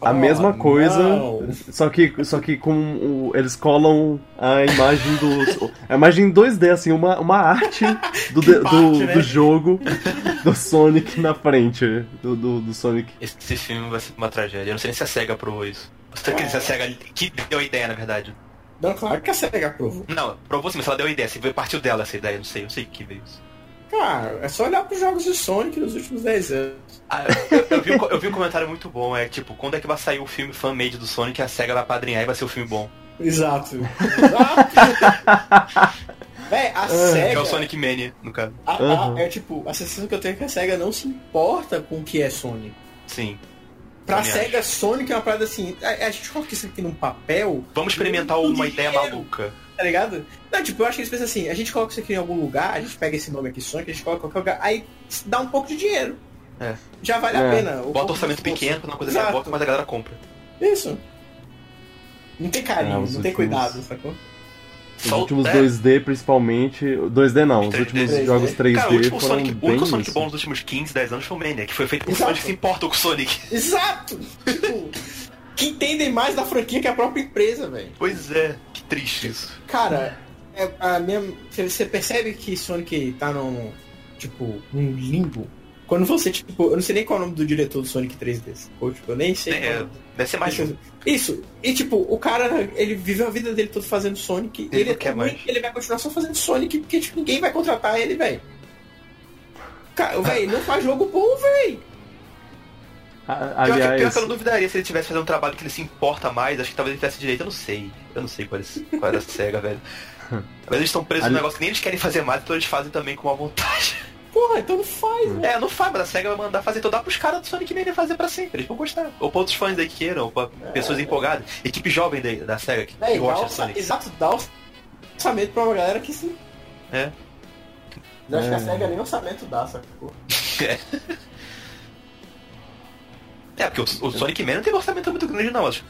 a Oh, mesma coisa, não. só que só que com o, eles colam a imagem do a imagem em 2D assim, uma, uma arte do, de- parte, do, né? do jogo do Sonic na frente do, do, do Sonic. Esse, esse filme vai ser uma tragédia. Eu não sei nem se a SEGA aprovou isso. Você que se a SEGA que deu a ideia, na verdade. Não, claro que a SEGA aprovou. Não, provou sim, mas ela deu a ideia. Se veio partiu dela essa ideia, não sei, eu não sei que veio isso. Cara, é só olhar pros jogos de Sonic nos últimos 10 anos. Ah, eu, eu vi um, eu vi um comentário muito bom, é tipo, quando é que vai sair o filme fan-made do Sonic, a SEGA vai padrinhar e vai ser o filme bom. Exato. Exato. Véi, a Que é SEGA. o Sonic Mania, no caso. a- a- Uhum. é tipo, a sensação que eu tenho é que a SEGA não se importa com o que é Sonic. Sim. Pra SEGA, Sonic é uma parada assim. A, a gente coloca isso aqui num papel, Vamos experimentar uma ideia dinheiro. maluca. Tá ligado? Não, tipo, eu acho que eles pensam assim: a gente coloca isso aqui em algum lugar, a gente pega esse nome aqui, Sonic, a gente coloca em qualquer lugar, aí dá um pouco de dinheiro. É. Já vale a É. pena. O Bota orçamento pequeno, uma coisa assim, Exato. bota, mas a galera compra. Isso. Não tem carinho, Ah, não os tem últimos- cuidado, sacou? Os Só o- últimos é. 2D principalmente, 2D não, os 3D. últimos 3D. jogos 3D Cara, o último foram Sonic, o bem único Sonic isso. bom nos últimos 15, 10 anos foi o Mania, que foi feito por Exato. fãs que se importam com o Sonic. Exato! tipo, que entendem mais da franquia que a própria empresa, velho. Pois é, triste isso. Cara, é, a minha, você percebe que Sonic tá num, tipo, num limbo. Quando você, tipo, eu não sei nem qual é o nome do diretor do Sonic 3D. Ou, tipo, eu nem sei. É, qual- deve ser mais um. Isso. E tipo, o cara, ele viveu a vida dele toda fazendo Sonic. Ele Ele, é quer mais. que ele vai continuar só fazendo Sonic porque tipo, ninguém vai contratar ele, velho. Cara, velho, não faz jogo bom, velho. A- Pior, que, pior Aliás, que eu não duvidaria se ele tivesse fazendo um trabalho que ele se importa mais, acho que talvez ele tivesse direito, eu não sei. Eu não sei qual é, qual é a SEGA, velho. Mas eles estão presos Ali- num negócio que nem eles querem fazer mais, então eles fazem também com uma vontade. Porra, então não faz, velho. É, não faz, mas a SEGA vai mandar fazer, então dá pros caras do Sonic Mania fazer pra sempre, eles vão gostar. Ou pra outros fãs aí que queiram, ou pra pessoas empolgadas. Equipe jovem da, da SEGA que, que Véi, dá gosta de Sonic. Exato, dá orçamento pra uma galera que sim. É. Eu acho que a É. SEGA nem orçamento dá, sacou? É, porque o, o Sonic Mania não tem orçamento muito grande não, mas os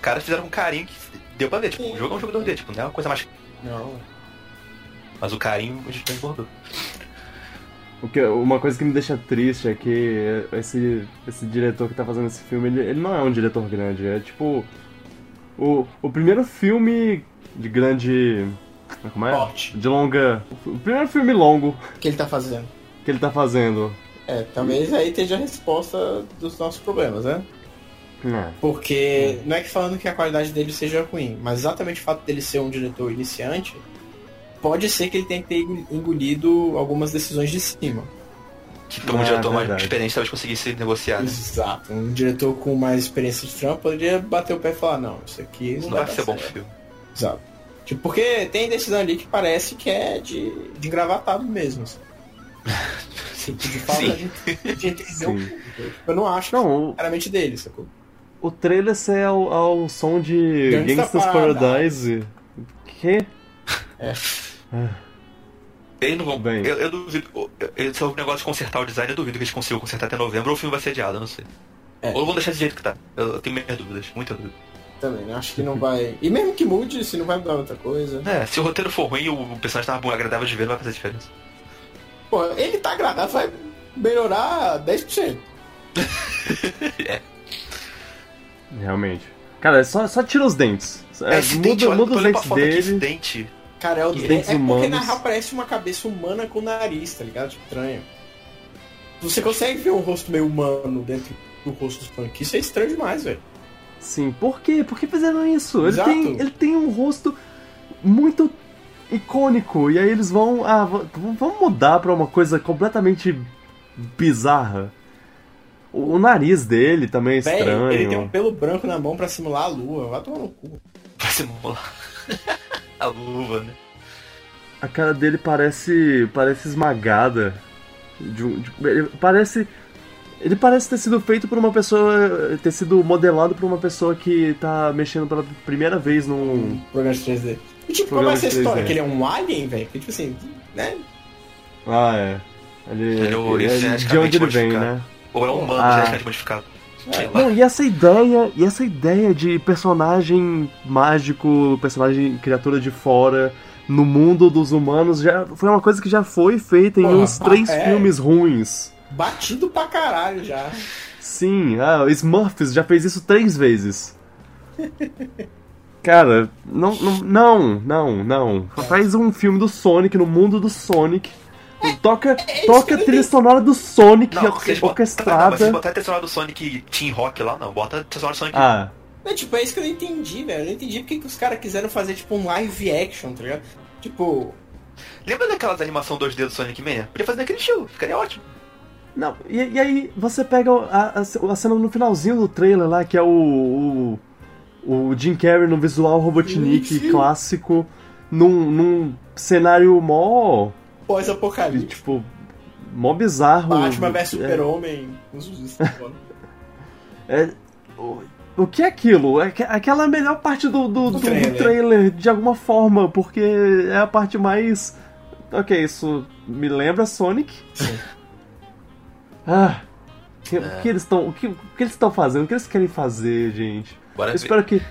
caras fizeram com carinho que deu pra ver, tipo, o jogo é um jogo 2D, tipo, não é uma coisa mais... Não. Mas o carinho a gente transbordou. o que, uma coisa que me deixa triste é que esse, esse diretor que tá fazendo esse filme, ele, ele não é um diretor grande, é tipo. O, o primeiro filme de grande. Como é? Porte. De longa. O primeiro filme longo que ele tá fazendo? que ele tá fazendo. É, talvez aí esteja a resposta dos nossos problemas, né? É. Porque não é que falando que a qualidade dele seja ruim, mas exatamente o fato dele ser um diretor iniciante, pode ser que ele tenha que ter engolido algumas decisões de cima. Que todo um diretor mais verdade. experiente talvez conseguisse negociar, né? Exato. Um diretor com mais experiência de trampo poderia bater o pé e falar, não, isso aqui não, não vai ser bom filme. Exato. Tipo, porque tem decisão ali que parece que é de, de engravatado mesmo. assim. De falta Sim. de, o Sim. Eu não acho que Não, o, claramente dele, sacou? o trailer é ao, ao som de Gangsta Gangsta's Paradise. Que? Eles não vão. Bem. Eu, eu duvido. é o negócio de consertar o design, eu duvido que eles consigam consertar até novembro ou o filme vai ser adiado, eu não sei. É. Ou vão deixar do jeito que tá. Eu, eu tenho minhas dúvidas, muita dúvida. Também, né? Acho que não vai. E mesmo que mude, se não vai mudar outra coisa. É, se o roteiro for ruim e o personagem tava bom, agradável de ver, não vai fazer diferença. Pô, ele tá agradável, vai melhorar 10%. Realmente. Cara, é só, só tira os dentes. É, esse dente, muda olha, muda os dentes foto aqui, esse dele. dente. Cara, é, o, Os é, dentes é porque humanos. na real parece uma cabeça humana com nariz, tá ligado? Estranho. Você consegue ver um rosto meio humano dentro do rosto do Sonic. Isso é estranho demais, velho. Sim, por quê? Por que fizeram isso? Ele Exato. tem, ele tem um rosto muito icônico. E aí eles vão. Ah, vamos mudar pra uma coisa completamente bizarra. O, o nariz dele também é estranho. ele tem um pelo branco na mão pra simular a lua. Vai tomar no cu. Vai simular. a luva, né? A cara dele parece. parece esmagada. De um- de- ele parece. Ele parece ter sido feito por uma pessoa. ter sido modelado por uma pessoa que tá mexendo pela primeira vez num. Programa de 3D. E tipo, como é essa de 3D. história? Que ele é um alien, velho? Que tipo assim, né? Ah, é. Ele, Ele é o- ele- ele é de onde ele vem, né? Ou é um humano Ah. geneticamente modificado. Lá. Não, e essa ideia, e essa ideia de personagem mágico, personagem criatura de fora, no mundo dos humanos já foi uma coisa que já foi feita em Porra, uns três é. filmes ruins. Batido pra caralho já. Sim, ah, o Smurfs já fez isso três vezes. Cara, não, não, não, não, não. Faz um filme do Sonic no mundo do Sonic. Toca, toca a trilha sonora do Sonic Não, vocês botam, não, mas se orquestrada. botar a trilha sonora do Sonic Team Rock lá, não. Bota a trilha sonora do Sonic. Ah, É, tipo, é isso que eu não entendi, velho. Eu não entendi porque que os caras quiseram fazer, tipo, um live action, tá ligado? Tipo, Lembra daquelas animação 2D do Sonic Mania? Podia fazer naquele estilo, ficaria ótimo. não, e, e aí você pega a, a, a cena no finalzinho do trailer lá, que é o, o, o Jim Carrey no visual Robotnik Sim, sim. clássico, num, num cenário mó, pós-apocalipse. tipo, mó bizarro. Batman vs É, Super-Homem. É, o, que é aquilo? É que- aquela é a melhor parte do, do, do- do trailer. trailer. de alguma forma, porque é a parte mais. Ok, isso me lembra Sonic. Sim. Ah. que- que eles estão. O que, o que eles estão fazendo? O que eles querem fazer, gente? Bora Eu ver. espero que.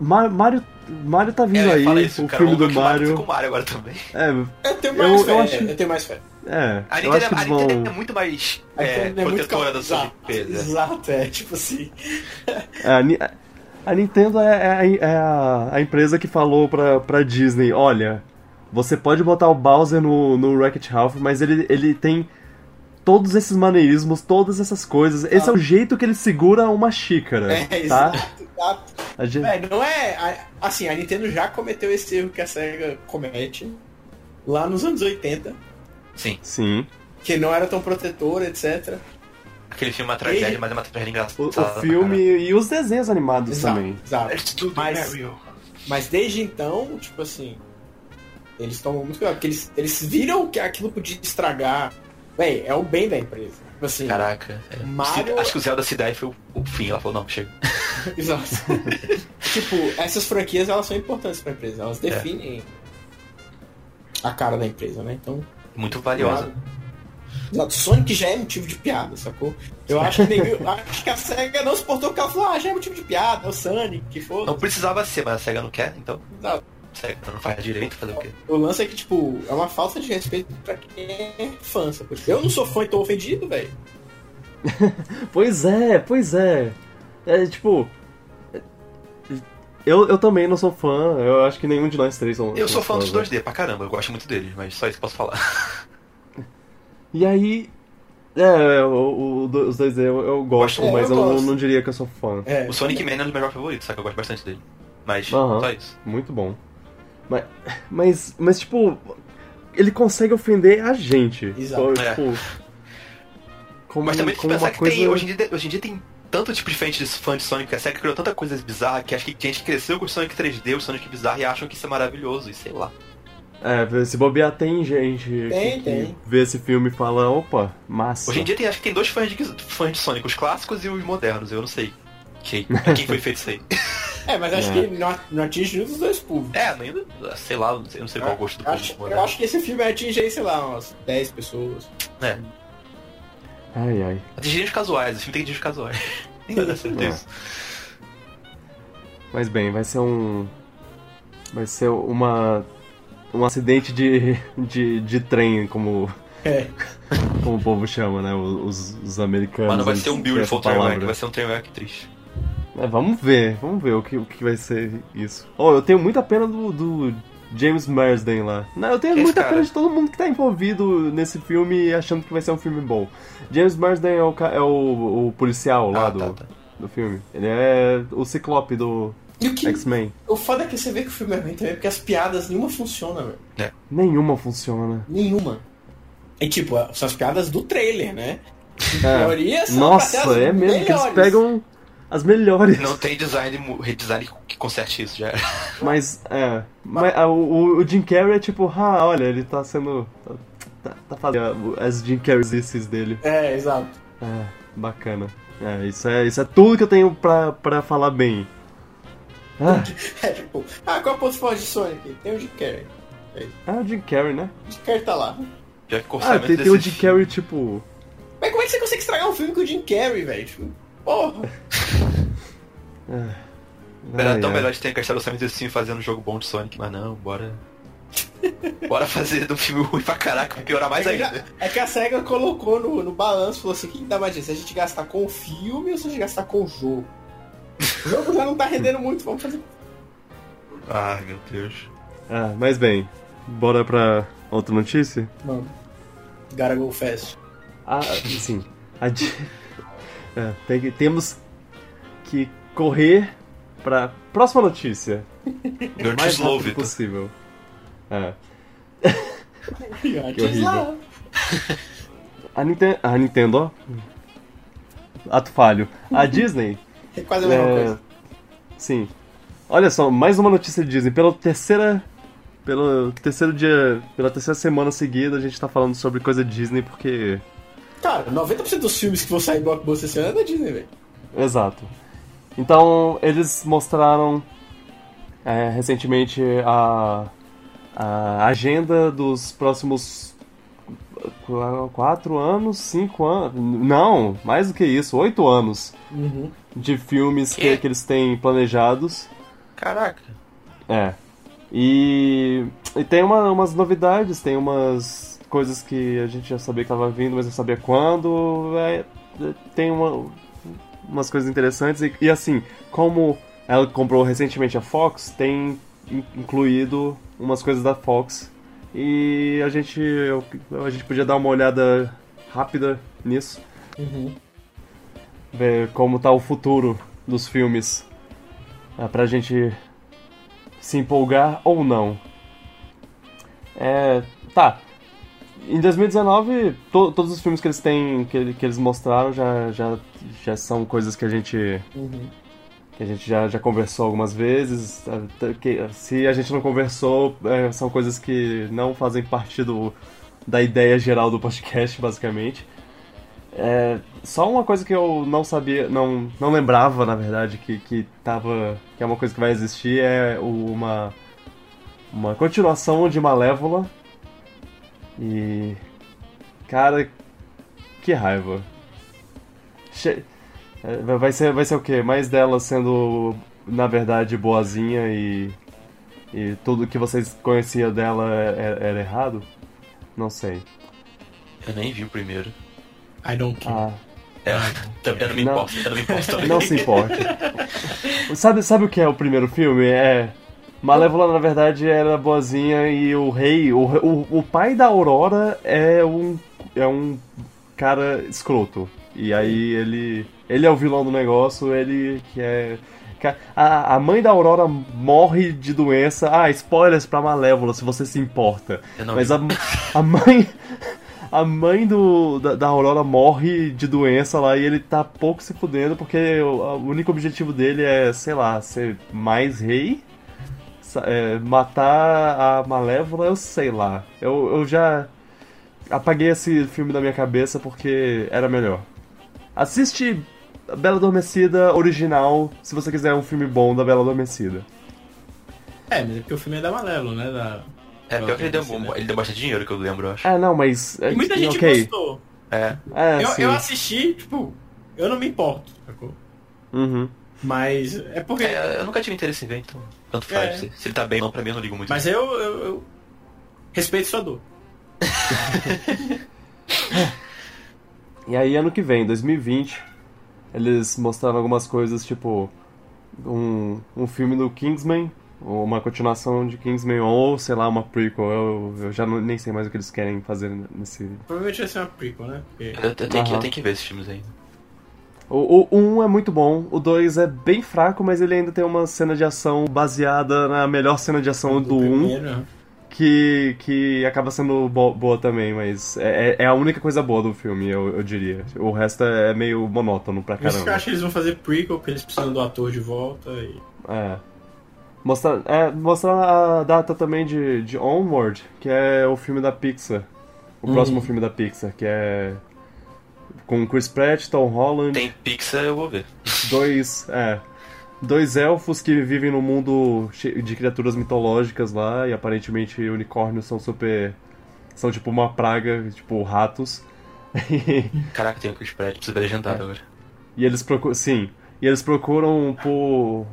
Ma- Mario, Mario tá vindo É, aí, isso, o cara. filme do Mario Mario. com Mario agora também. É, Eu tenho mais Eu- fé, eu acho- eu tenho mais fé. é. A eu Nintendo, acho que a Nintendo vão. é muito mais é, é muito protetora da sua exato, empresa. Exato, é, tipo assim. É, a, a Nintendo é, é a- é a, a empresa que falou pra, pra Disney, olha, você pode botar o Bowser no, no Wreck-It Ralph, mas ele, ele tem todos esses maneirismos, todas essas coisas. Esse é o jeito que ele segura uma xícara, É, tá? exato, exato. A gente- É, não é. Assim, a Nintendo já cometeu esse erro que a SEGA comete lá nos anos 80, Sim, Sim. que não era tão protetora, etc. aquele filme é uma tragédia, E- mas é uma tragédia O, engraçada. o filme e os desenhos animados Exato, também. exato. Let's do the Mas- Mario. Mas desde então, tipo assim, eles tomam muito cuidado, porque eles, eles viram que aquilo podia estragar. Véi, é o bem da empresa. Tipo assim, Caraca. é. Mario- Acho que o Zelda Cidade foi o, fim. Ela falou, não, chega. Exato. tipo, essas franquias elas são importantes pra empresa, É. elas definem a cara da empresa, né? Então. Muito valiosa. Exato. Sonic já é motivo de piada, sacou? Eu acho que, eu acho que a SEGA não suportou porque ela falou, ah, já é motivo de piada, é o Sonic, que for. Não precisava ser, mas a SEGA não quer, então. Exato. Não faz direito, fazer o quê? O lance é que, tipo, é uma falta de respeito pra quem é fã? Tipo, Eu não sou fã e tô ofendido, velho. Pois é, pois é. É tipo. Eu, eu também não sou fã, eu acho que nenhum de nós três são. Eu sou fã dos fãs, né? 2D pra caramba, eu gosto muito deles, mas só isso que posso falar. E aí. É, o, o, os dois eu, eu gosto, É, mas eu eu, não, gosto. não diria que eu sou fã. É, O Sonic Man é dos meus jogos favoritos, sabe? Eu gosto bastante dele. Mas, Aham. só isso. Muito bom. Mas, mas, mas, tipo, ele consegue ofender a gente. Exato. Tipo, É. tipo, como, Mas também tem que como pensar uma que coisa. tem, hoje, em dia, hoje em dia tem tanto tipo de fã de fã de Sonic, que a SEGA criou tanta coisa bizarra que acho que gente cresceu com o Sonic 3D, o Sonic bizarro e acham que isso é maravilhoso, e sei lá. É, se bobear, tem gente Tem, que, tem. que vê esse filme e fala, opa, massa. Hoje em dia tem, acho que tem dois fãs de, fãs de Sonic, os clássicos e os modernos, eu não sei. Quem, pra quem foi feito isso aí. É, mas acho É. que não, não atinge nenhum dos dois públicos. É, ainda, sei lá, eu não sei, eu não sei qual é o gosto do acho, público eu moderno. acho que esse filme atinge aí, sei lá, umas 10 pessoas. É, Ai, ai. atingiria os casuais, o filme tem atingir os casuais. Ainda dá certo É. Mas bem, vai ser um. Vai ser uma. Um acidente de, de, de trem, como, É. como o povo chama, né? Os, os americanos. Mas não vai ser um Beautiful Trainwreck, vai ser um Trainwreck triste. É, vamos ver, vamos ver o que, o que vai ser isso. Oh, eu tenho muita pena do, do James Marsden lá. Não, eu tenho Esse muita pena de todo mundo que tá envolvido nesse filme achando que vai ser um filme bom. James Marsden é o, é o, o policial lá Ah, do, tá, tá. do filme. Ele é o Ciclope do que. X-Men. O foda é que você vê que o filme é ruim também, porque as piadas nenhuma funciona, velho. Nenhuma funciona. Nenhuma. E tipo, são as piadas do trailer, né? É. maioria são Nossa, é mesmo que eles melhores. pegam as melhores. Não tem design, redesign que conserte isso, já. Mas, é. Mas, ah, o, o Jim Carrey é tipo, ah, olha, ele tá sendo. Tá, tá, tá fazendo as Jim Carrey's dele. É, exato. É, bacana. É, isso é, isso é tudo que eu tenho pra, pra falar bem. Ah, É tipo, ah, qual é o ponto forte de Sonic? Tem o Jim Carrey. é o Jim Carrey, né? O Jim Carrey tá lá. Já Ah, tem, tem o Jim Carrey, tipo. Mas como é que você consegue estragar um filme com o Jim Carrey, velho? Tipo, porra. Era Ai, tão ai. melhor de ter gastado o orçamento filme fazendo um jogo bom de Sonic, mas não, bora. bora fazer do filme ruim pra caraca, piorar mais é, que, ainda. é que a SEGA colocou no, no balanço, falou assim, o que dá mais dinheiro? Se a gente gastar com o filme ou se a gente gastar com o jogo? O jogo já não tá rendendo muito, vamos fazer... Ai, meu Deus. Ah, mas bem, bora pra outra notícia? Go fast. Ah, sim. A É, tem que- temos que correr pra próxima notícia. O mais slow, rápido Vitor. possível. É. Que horrível. A, Ninten a Nintendo, ó. Ato falho. A Disney. É quase a mesma é, coisa. Sim. Olha só, mais uma notícia de Disney. Pela terceira. Pelo terceiro dia. Pela terceira semana seguida, a gente tá falando sobre coisa Disney porque. Cara, 90% dos filmes que vão sair em blockbuster esse ano é da Disney, velho. Exato. Então, eles mostraram é, recentemente a, a agenda dos próximos qu- quatro anos, cinco anos. Não, mais do que isso, oito anos Uhum. de filmes que, que eles têm planejados. Caraca. É. E, e tem uma- umas novidades, tem umas coisas que a gente já sabia que tava vindo, mas não sabia quando. É, tem uma- umas coisas interessantes. E, e assim, como ela comprou recentemente a Fox, tem in- incluído umas coisas da Fox. E a gente, eu- a gente podia dar uma olhada rápida nisso. Uhum. Ver como tá o futuro dos filmes. É, pra gente se empolgar ou não. É. Tá. Em 2019, to- todos os filmes que eles têm, que, que eles mostraram já, já, já são coisas que a gente. Uhum. que a gente já, já conversou algumas vezes. que- se a gente não conversou, é, são coisas que não fazem parte do, da ideia geral do podcast, basicamente. É, só uma coisa que eu não sabia, não, não lembrava, na verdade, que, que tava. que é uma coisa que vai existir, é uma. uma continuação de Malévola. E. Cara, que raiva. Che- é, vai ser, vai ser o quê? Mais dela sendo, na verdade, boazinha e. e tudo que vocês conheciam dela era, era errado? Não sei. Eu nem vi o primeiro. I don't care. Ah. É, também eu não me Não. importo, eu não me importo também. Não se importe. sabe, sabe o que é o primeiro filme? É. Malévola, na verdade, era boazinha e o rei, o, o, o pai da Aurora é um, é um cara escroto. E aí ele. Ele é o vilão do negócio, ele que é. A, a mãe da Aurora morre de doença. Ah, spoilers pra Malévola, se você se importa. Mas a, a mãe. A mãe do, da, da Aurora morre de doença lá e ele tá pouco se fudendo porque o, o único objetivo dele é, sei lá, ser mais rei, é, matar a Malévola, eu sei lá. Eu, eu já apaguei esse filme da minha cabeça porque era melhor. Assiste Bela Adormecida original se você quiser um filme bom da Bela Adormecida. É, mas é porque o filme é da Malelo, né? Da... É, pior que ele deu, ele deu bastante dinheiro, que eu lembro, eu acho. Ah, não, mas. E muita gente ok. gostou. É. É, eu, eu assisti, tipo, eu não me importo, sacou? Uhum. Mas é porque. É, eu nunca tive interesse em ver, então. Tanto faz. É. Se, se ele tá bem ou não, pra mim eu não ligo muito. Mas eu, eu, eu respeito sua dor. E aí, ano que vem, 2020, eles mostraram algumas coisas, tipo um, um filme do Kingsman, ou uma continuação de Kingsman, ou sei lá, uma prequel. Eu, eu já não- nem sei mais o que eles querem fazer nesse. Provavelmente vai ser uma prequel, né? Porque... Eu, eu tenho que, eu tenho que ver esses filmes ainda. O, o 1 é muito bom, o 2 é bem fraco, mas ele ainda tem uma cena de ação baseada na melhor cena de ação do 1, primeiro, né? que, que acaba sendo bo- boa também, mas é, é a única coisa boa do filme, eu, eu diria. O resto é meio monótono pra isso que eu caramba. acho que eles vão fazer prequel, porque eles precisam do ator de volta e. É. Mostrar, é, mostrar a data também de, de Onward, que é o filme da Pixar. O Uhum. próximo filme da Pixar, que é. Com Chris Pratt, Tom Holland, Tem Pixar, eu vou ver. dois. É. Dois elfos que vivem num mundo de criaturas mitológicas lá, e aparentemente unicórnios são super. São tipo uma praga, tipo ratos. Caraca, tem o Chris Pratt, precisa ver legendado agora. E eles procuram. Sim. E eles procuram por.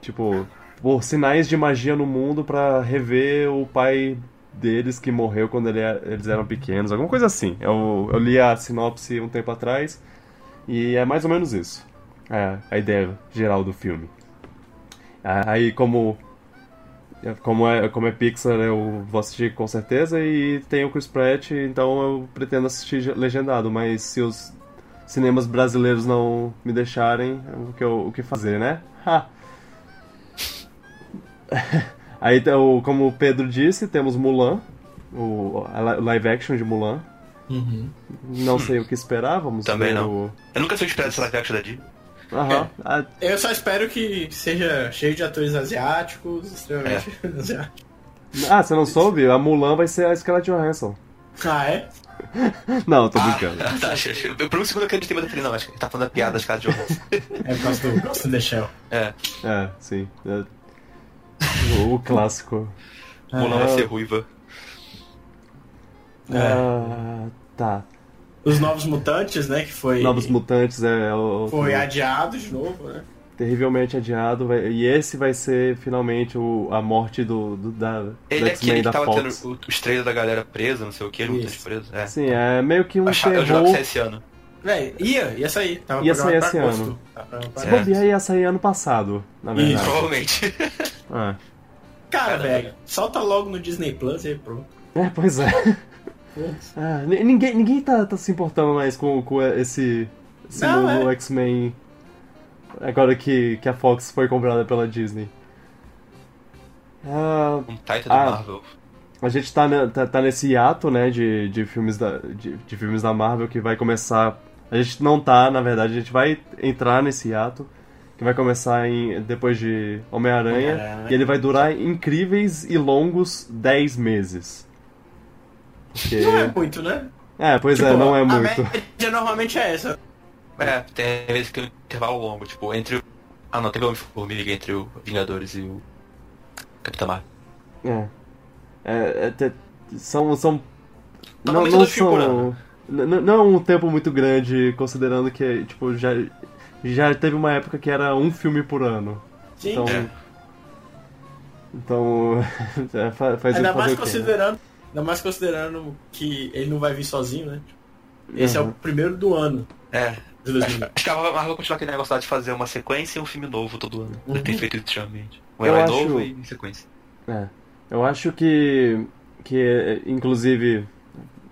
tipo, por sinais de magia no mundo pra rever o pai deles que morreu quando ele eles eram pequenos, alguma coisa assim. Eu, eu li a sinopse um tempo atrás e é mais ou menos isso. É a ideia geral do filme. Aí, como como é, como é Pixar, eu vou assistir com certeza e tem o Chris Pratt, então eu pretendo assistir legendado, mas se os cinemas brasileiros não me deixarem, o que, eu- o que fazer, né? Ha! Aí, então, como o Pedro disse, temos Mulan, o a li- live action de Mulan. Uhum. Não sei o que esperar, vamos Também ver não. o... Eu nunca fui esperado esse live action da Disney. Aham. Ah, Eu só espero que seja cheio de atores asiáticos, extremamente asiáticos. Ah, você não soube? A Mulan vai ser a Scarlett Johansson. Ah, é? Não, tô brincando. Ah, tá, achei- por um segundo eu acreditei, mas eu falei, não, acho que ele tá falando da piada de Johansson. É por causa do Ghost in the Shell. É, É, sim. É. O, o clássico. Mulan vai ser ruiva. É. Ah, tá. Os Novos Mutantes, né, que foi... Novos Mutantes é o. Foi adiado de novo, né? terrivelmente adiado. vai- e esse vai ser finalmente o, a morte do, do da, do Ele é aquele que tava Fox. tendo o- os trailers da galera presa, não sei o que, lutas Isso. presos. É. Sim, é meio que um Achava- eu jurava que terror. saia esse ano. Véi, ia, ia sair. Tava Ia sair esse agosto. ano. Pra Se bobear, ia sair ano passado, na verdade. Provavelmente. Ah. Cara, velho, solta logo no Disney Plus e pronto. É, pois é. Ah, ni- ninguém ninguém tá, tá se importando mais com, com esse, esse Não, novo é. X-Men. Agora que, que a Fox foi comprada pela Disney. Ah, Um Titan Ah. da Marvel. a gente tá, ne- tá, tá nesse hiato, né, de, de, filmes da, de, de filmes da Marvel que vai começar. A gente não tá, na verdade, a gente vai entrar nesse hiato. Que vai começar em, depois de Homem-Aranha. Homem-Aranha. e ele vai durar incríveis e longos 10 meses. Porque... Não é muito, né? É, pois é, Tipo, não é A muito. média normalmente é essa. É, tem vezes que tem um intervalo longo, tipo, entre o. Ah não, teve o Homem-Formiga entre o Vingadores e o Capitão Marvel. É. É, é, te- são. são não, Normalmente não por são. Não é um tempo muito grande, considerando que, tipo, já, já teve uma época que era um filme por ano. Sim. Então. É. Então. é, fa- faz Ainda fazer mais o quê, né? considerando. Ainda mais considerando que ele não vai vir sozinho, né? Esse é Uhum. o primeiro do ano É. de 2000. Acho que a Marvel vai continuar aquele negócio lá de fazer uma sequência e um filme novo todo ano. Já tem feito isso ultimamente. Um herói acho- novo e sequência. É. Eu acho que. que inclusive.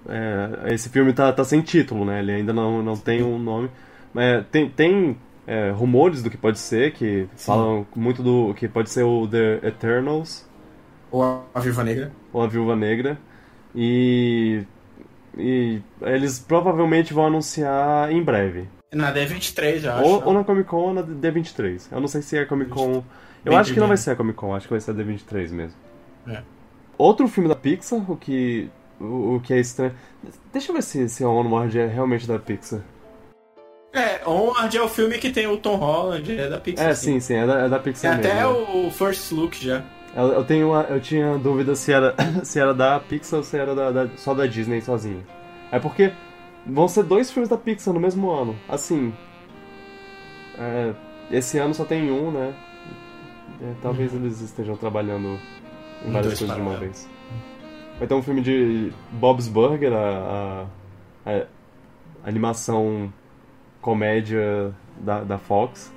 É, esse filme tá, tá sem título, né? Ele ainda não, não tem um nome. Mas tem, tem é, rumores do que pode ser, que falam muito do. que pode ser o The Eternals, Ou a Viva Negra. ou a Viúva Negra. E. E eles provavelmente vão anunciar em breve. Na D23, eu acho. Ou, ou na Comic Con ou na D23. Eu não sei se é Comic Con. Eu Bem acho que não vai ser a Comic Con, acho que vai ser a D23 mesmo. É. Outro filme da Pixar, o que. O, o que é estranho. Deixa eu ver se, se Onward é realmente da Pixar. É, Onward é o filme que tem o Tom Holland, é da Pixar. É, sim, sim, é da, é da É Pixar até mesmo. né? o First Look já. Eu, eu tenho uma- eu tinha dúvida se era, se era da Pixar ou se era da, da- só da Disney sozinha. É porque vão ser dois filmes da Pixar no mesmo ano. Assim. é, esse ano só tem um, né? É, talvez eles estejam trabalhando em várias coisas de uma vez. Vai ter um filme de Bob's Burger, a, a- a animação comédia da, da Fox.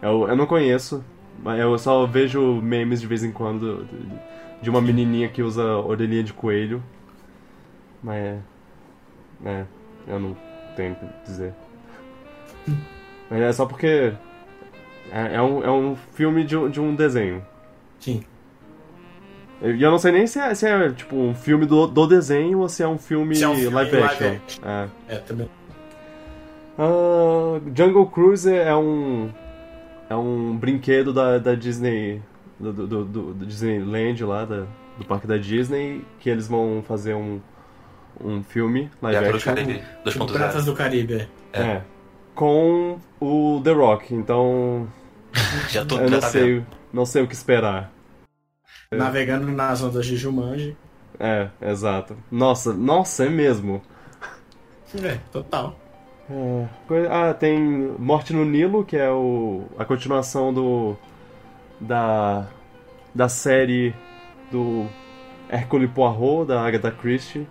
Eu, eu não conheço, mas eu só vejo memes de vez em quando de, uma menininha que usa orelhinha de coelho. Mas é. É, eu não tenho o que dizer. Mas é só porque. É, é um, é um filme de, de um desenho. Sim. E eu não sei nem se é, se é tipo um filme do, do desenho ou se é um filme, é um filme live live action. action. É. É, também. Ah, Jungle Cruise é um é um brinquedo da, da Disney do, do, do- do Disneyland lá da- do parque da Disney que eles vão fazer um um filme live É, action Caribe Tipo, 2.0. Piratas do Caribe. é. é, com o The Rock então Já tô, eu já não tá sei vendo. não sei o que esperar Navegando nas ondas de Jumanji. é exato nossa nossa é mesmo É, total. É, Ah, tem Morte no Nilo, que é o, a continuação do, da, da série do Hercule Poirot, da Agatha Christie,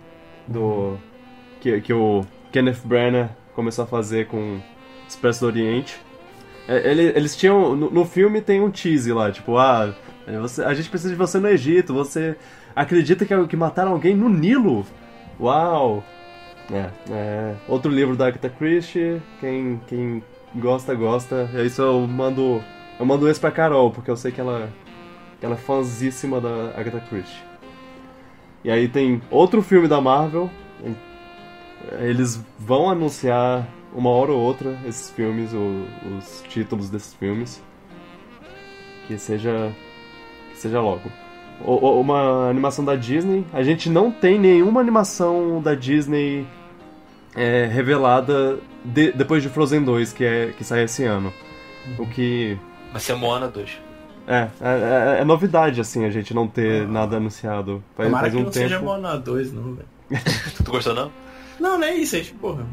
do, que, que o Kenneth Branagh começou a fazer com Expresso do Oriente. É, ele- eles tinham. No, no filme tem um tease lá, tipo, ah, é, você- a gente precisa de você no Egito, você acredita que, que mataram alguém no Nilo? Uau! É, é, outro livro da Agatha Christie, quem, quem gosta, gosta. É isso eu mando. Eu mando esse pra Carol, porque eu sei que ela, que ela é fãzíssima da Agatha Christie. E aí tem outro filme da Marvel. Eles vão anunciar uma hora ou outra esses filmes, os títulos desses filmes. Que seja. Que seja logo. O- o- Uma animação da Disney. A gente não tem nenhuma animação da Disney é, revelada de- depois de Frozen 2, que, é, que sai esse ano. O que. Vai ser Moana 2. É, é, é- é novidade, assim, a gente não ter nada anunciado. Faz, Tomara faz que um não tempo. seja Moana 2, não, velho. Tu gostou não? Não, não é isso, é tipo, porra.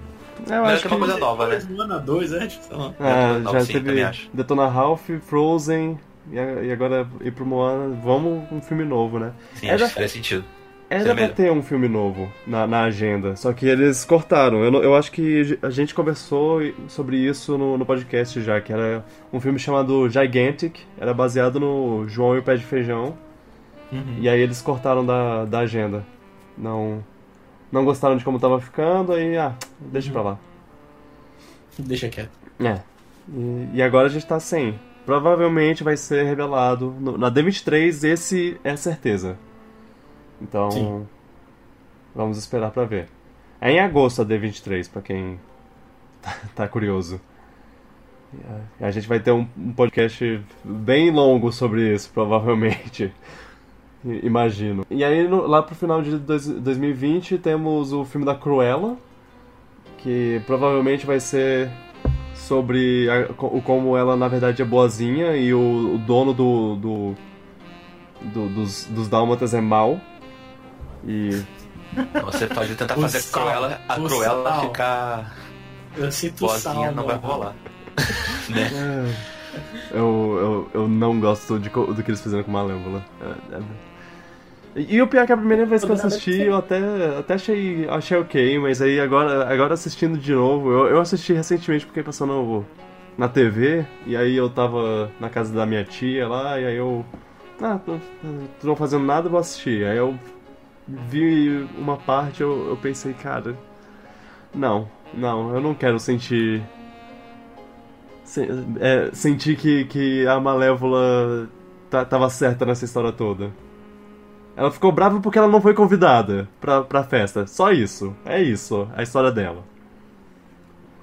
É, eu acho é uma que. coisa nova, né? Moana 2, é, tipo, sei lá. É, já sim, teve acho. Detona Ralph, Frozen, e agora ir pro Moana. Vamos um filme novo, né? Sim, Era- acho que faria sentido. Era pra ter um filme novo na, na agenda, só que eles cortaram. Eu, eu acho que a gente conversou sobre isso no, no podcast já, que era um filme chamado Gigantic, era baseado no João e o Pé de Feijão, Uhum. e aí eles cortaram da, da agenda. Não, não gostaram de como tava ficando, aí, ah, deixa pra lá. Deixa quieto. É. E, e agora a gente tá sem. Provavelmente vai ser revelado. no- na D23, esse é certeza. Então. Sim. Vamos esperar pra ver. É em agosto a D23, pra quem tá, tá curioso. A- gente vai ter um, um podcast bem longo sobre isso, provavelmente. Imagino. E aí, no- lá pro final de dois- 2020, temos o filme da Cruella, que provavelmente vai ser sobre a- como ela na verdade é boazinha e o, o dono do, do, do- dos, dos dálmatas é mau. E você pode tentar O fazer a sal, Cruella, a Cruella sal. ficar Eu sinto boazinha, sal, não vai mano. rolar. né? é, eu, eu, eu não gosto de, do que eles fizeram com Malévola. É, é- E, o pior é que a primeira vez que eu assisti, eu até, até achei, achei ok, mas aí agora, agora assistindo de novo, eu, eu assisti recentemente porque passou no, na TV, e aí eu tava na casa da minha tia lá, e aí eu. Ah, tô, tô não fazendo nada, vou assistir. Aí eu vi uma parte, eu, eu pensei, cara. Não, não, eu não quero sentir. se- é, sentir que, que a Malévola ta- tava certa nessa história toda. Ela ficou brava porque ela não foi convidada pra, pra festa. Só isso. É isso, a história dela.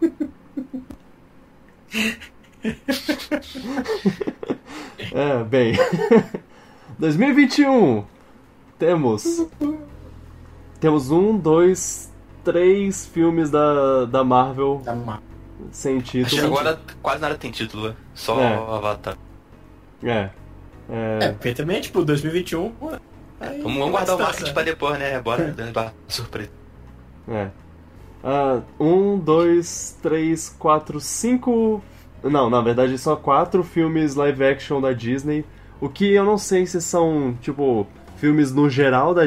é, bem. 2021. Temos. Temos um, dois, três filmes da, da Marvel Tá má. sem Acho que título. agora quase nada tem título, né? só É. Avatar. É. É, É. porque também, tipo, 2021. Aí Vamos, vamos guardar o marketing pra depois, né? Bora, bora surpresa. É. Ah, um, dois, três, quatro, cinco. Não, na verdade só quatro filmes live action da Disney. O que eu não sei se são, tipo, filmes no geral da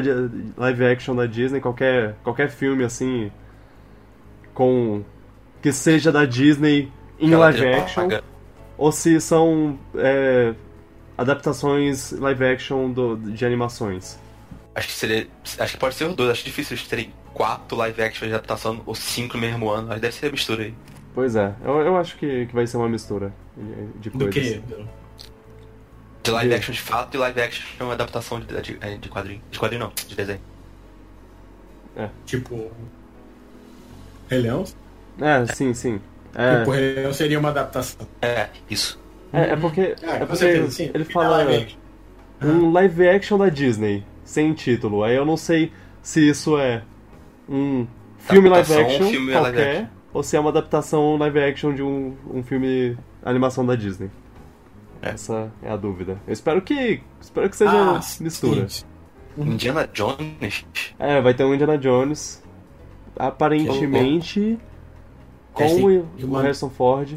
live action da Disney, qualquer, qualquer filme assim. Com. que seja da Disney em Aquela live action. Ou se são é, adaptações live action do, de animações. Acho que seria. Acho que pode ser os dois. Acho difícil eles terem quatro live action de adaptação ou cinco no mesmo ano. Mas deve ser a mistura aí. Pois é, eu, eu acho que, que vai ser uma mistura de, de Do coisas. que? De live De- action de fato e live action é uma adaptação de, de, de quadrinho. De quadrinho não, de desenho. Tipo. Rei Leão? É, sim, sim. É, Tipo, Rei Leão seria uma adaptação. É, isso. É, é porque, Ah, é com porque certeza, sim. ele fala live um live action da Disney, sem título. Aí eu não sei se isso é um filme live action filme live qualquer, action. ou se é uma adaptação live action de um, um filme animação da Disney. É. Essa é a dúvida. Eu espero que espero que seja Ah, mistura. sim. Indiana Jones. É, vai ter um Indiana Jones. Aparentemente com o, o Harrison Ford.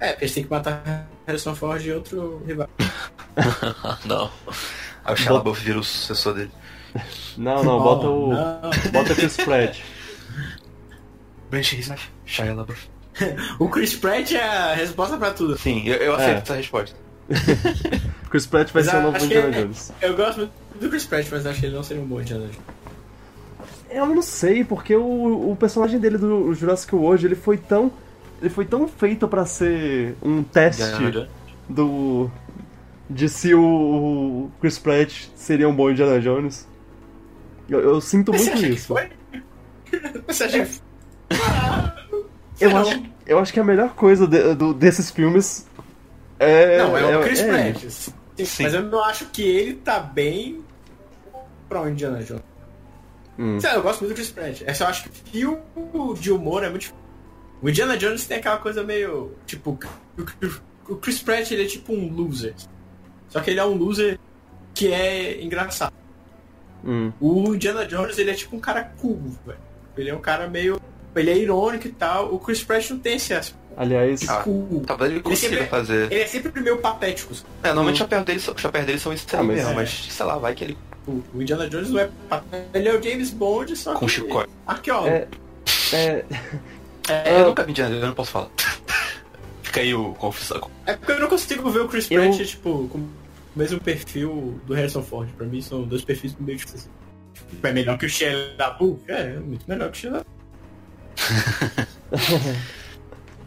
É, porque eles têm que matar Harrison Ford e outro rival. não. Aí o Shia vira o sucessor dele. Não, não, Oh, bota o. não. Bota Chris Pratt. Branch Reznor, Shia LaBeouf. O Chris Pratt é a resposta pra tudo. Sim, eu, eu aceito É. essa resposta. Chris Pratt vai Mas ser o novo Indiana Jones. Eu gosto muito do Chris Pratt, mas acho que ele não seria um bom Indiana Jones. Eu não sei, porque o, o personagem dele do Jurassic World, ele foi tão. Ele foi tão feito pra ser um teste do. de se o, Chris Pratt seria um bom Indiana Jones. Eu, eu sinto Você muito acha que isso. foi? Você acha que Eu Não. acho, eu acho que a melhor coisa de- do- desses filmes é. Não, é o Chris é. Pratt. Sim, Sim. Mas eu não acho que ele tá bem pra um Indiana Jones. Hum. Sei lá, eu gosto muito do Chris Pratt. É só eu acho que o filme de humor é muito. O Indiana Jones tem aquela coisa meio. Tipo, o- Chris Pratt ele é tipo um loser. Só que ele é um loser que é engraçado. Hum. O Indiana Jones ele é tipo um cara cool, velho. Ele é um cara meio. Ele é irônico e tal. O Chris Pratt não tem esse aspecto Aliás, Ah. Talvez ele consiga sempre- fazer. Ele é sempre meio patético. É, normalmente os chapéus dele, são- os chapéus dele são isso aí Ah, mas- mesmo, é. mas sei lá, vai que ele. O o Indiana Jones não é patético. Ele é o James Bond, só Com que. chicote. Arqueólogo. é. É. É, eu nunca vi Indiana Jones, eu não posso falar. Fica aí o confissão. É porque eu não consigo ver o Chris Eu- Pratt, tipo, com o mesmo perfil do Harrison Ford. Pra mim são dois perfis meio difíceis. Tipo, é melhor que o Shia LaBeouf? É, é muito melhor que o Shia LaBeouf.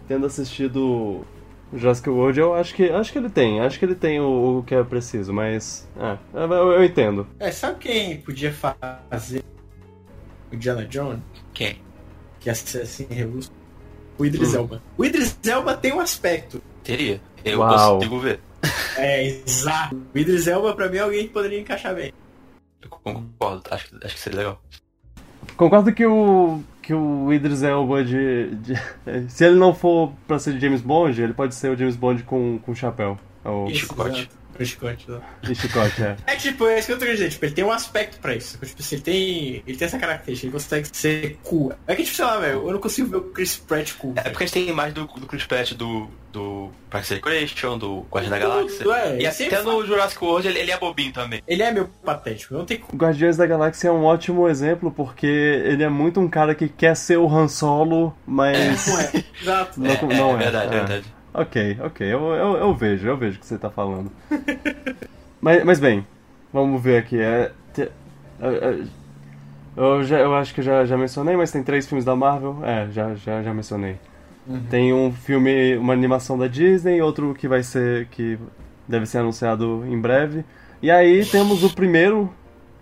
Tendo assistido Jurassic World, eu acho que acho que ele tem, acho que ele tem o, o que é preciso, mas. É, eu, eu entendo. É, sabe quem podia fazer o Indiana Jones? Quem? Que ser assim, revolução? O Idris Elba. O Idris Elba tem um aspecto. Teria. Eu Uau. consigo ver. É, exato. O Idris Elba, pra mim, é alguém que poderia encaixar bem. Eu concordo, acho, que- acho que seria legal. Concordo que o. que o Idris Elba de, de- Se ele não for pra ser de James Bond, ele pode ser o James Bond com, com chapéu. Ou E chicote. Com chicote, exato. e chicote, é. É tipo, é isso que eu tô querendo dizer, tipo, ele tem um aspecto pra isso. Tipo, assim, ele tem. Ele tem essa característica, ele consegue ser cool. É que, tipo, sei lá, velho, eu não consigo ver o Chris Pratt cool. É porque a gente tem imagem do, do Chris Pratt do, do Parks Recreation, do Guardião da Galáxia. é, e até no Jurassic World ele, ele é bobinho também. Ele é meio patético, não tem como. O Guardiões da Galáxia é um ótimo exemplo porque ele é muito um cara que quer ser o Han Solo, mas. Não é. Exato. Não, é, não é, é. verdade, É. verdade. Ok, ok, eu, eu, eu vejo, eu vejo o que você tá falando. mas, mas bem, vamos ver aqui. É, te- é, é, eu, já, eu acho que já, já mencionei, mas tem três filmes da Marvel. É, já, já, já mencionei. Tem um filme, uma animação da Disney, outro que vai ser. que deve ser anunciado em breve. E aí temos o primeiro.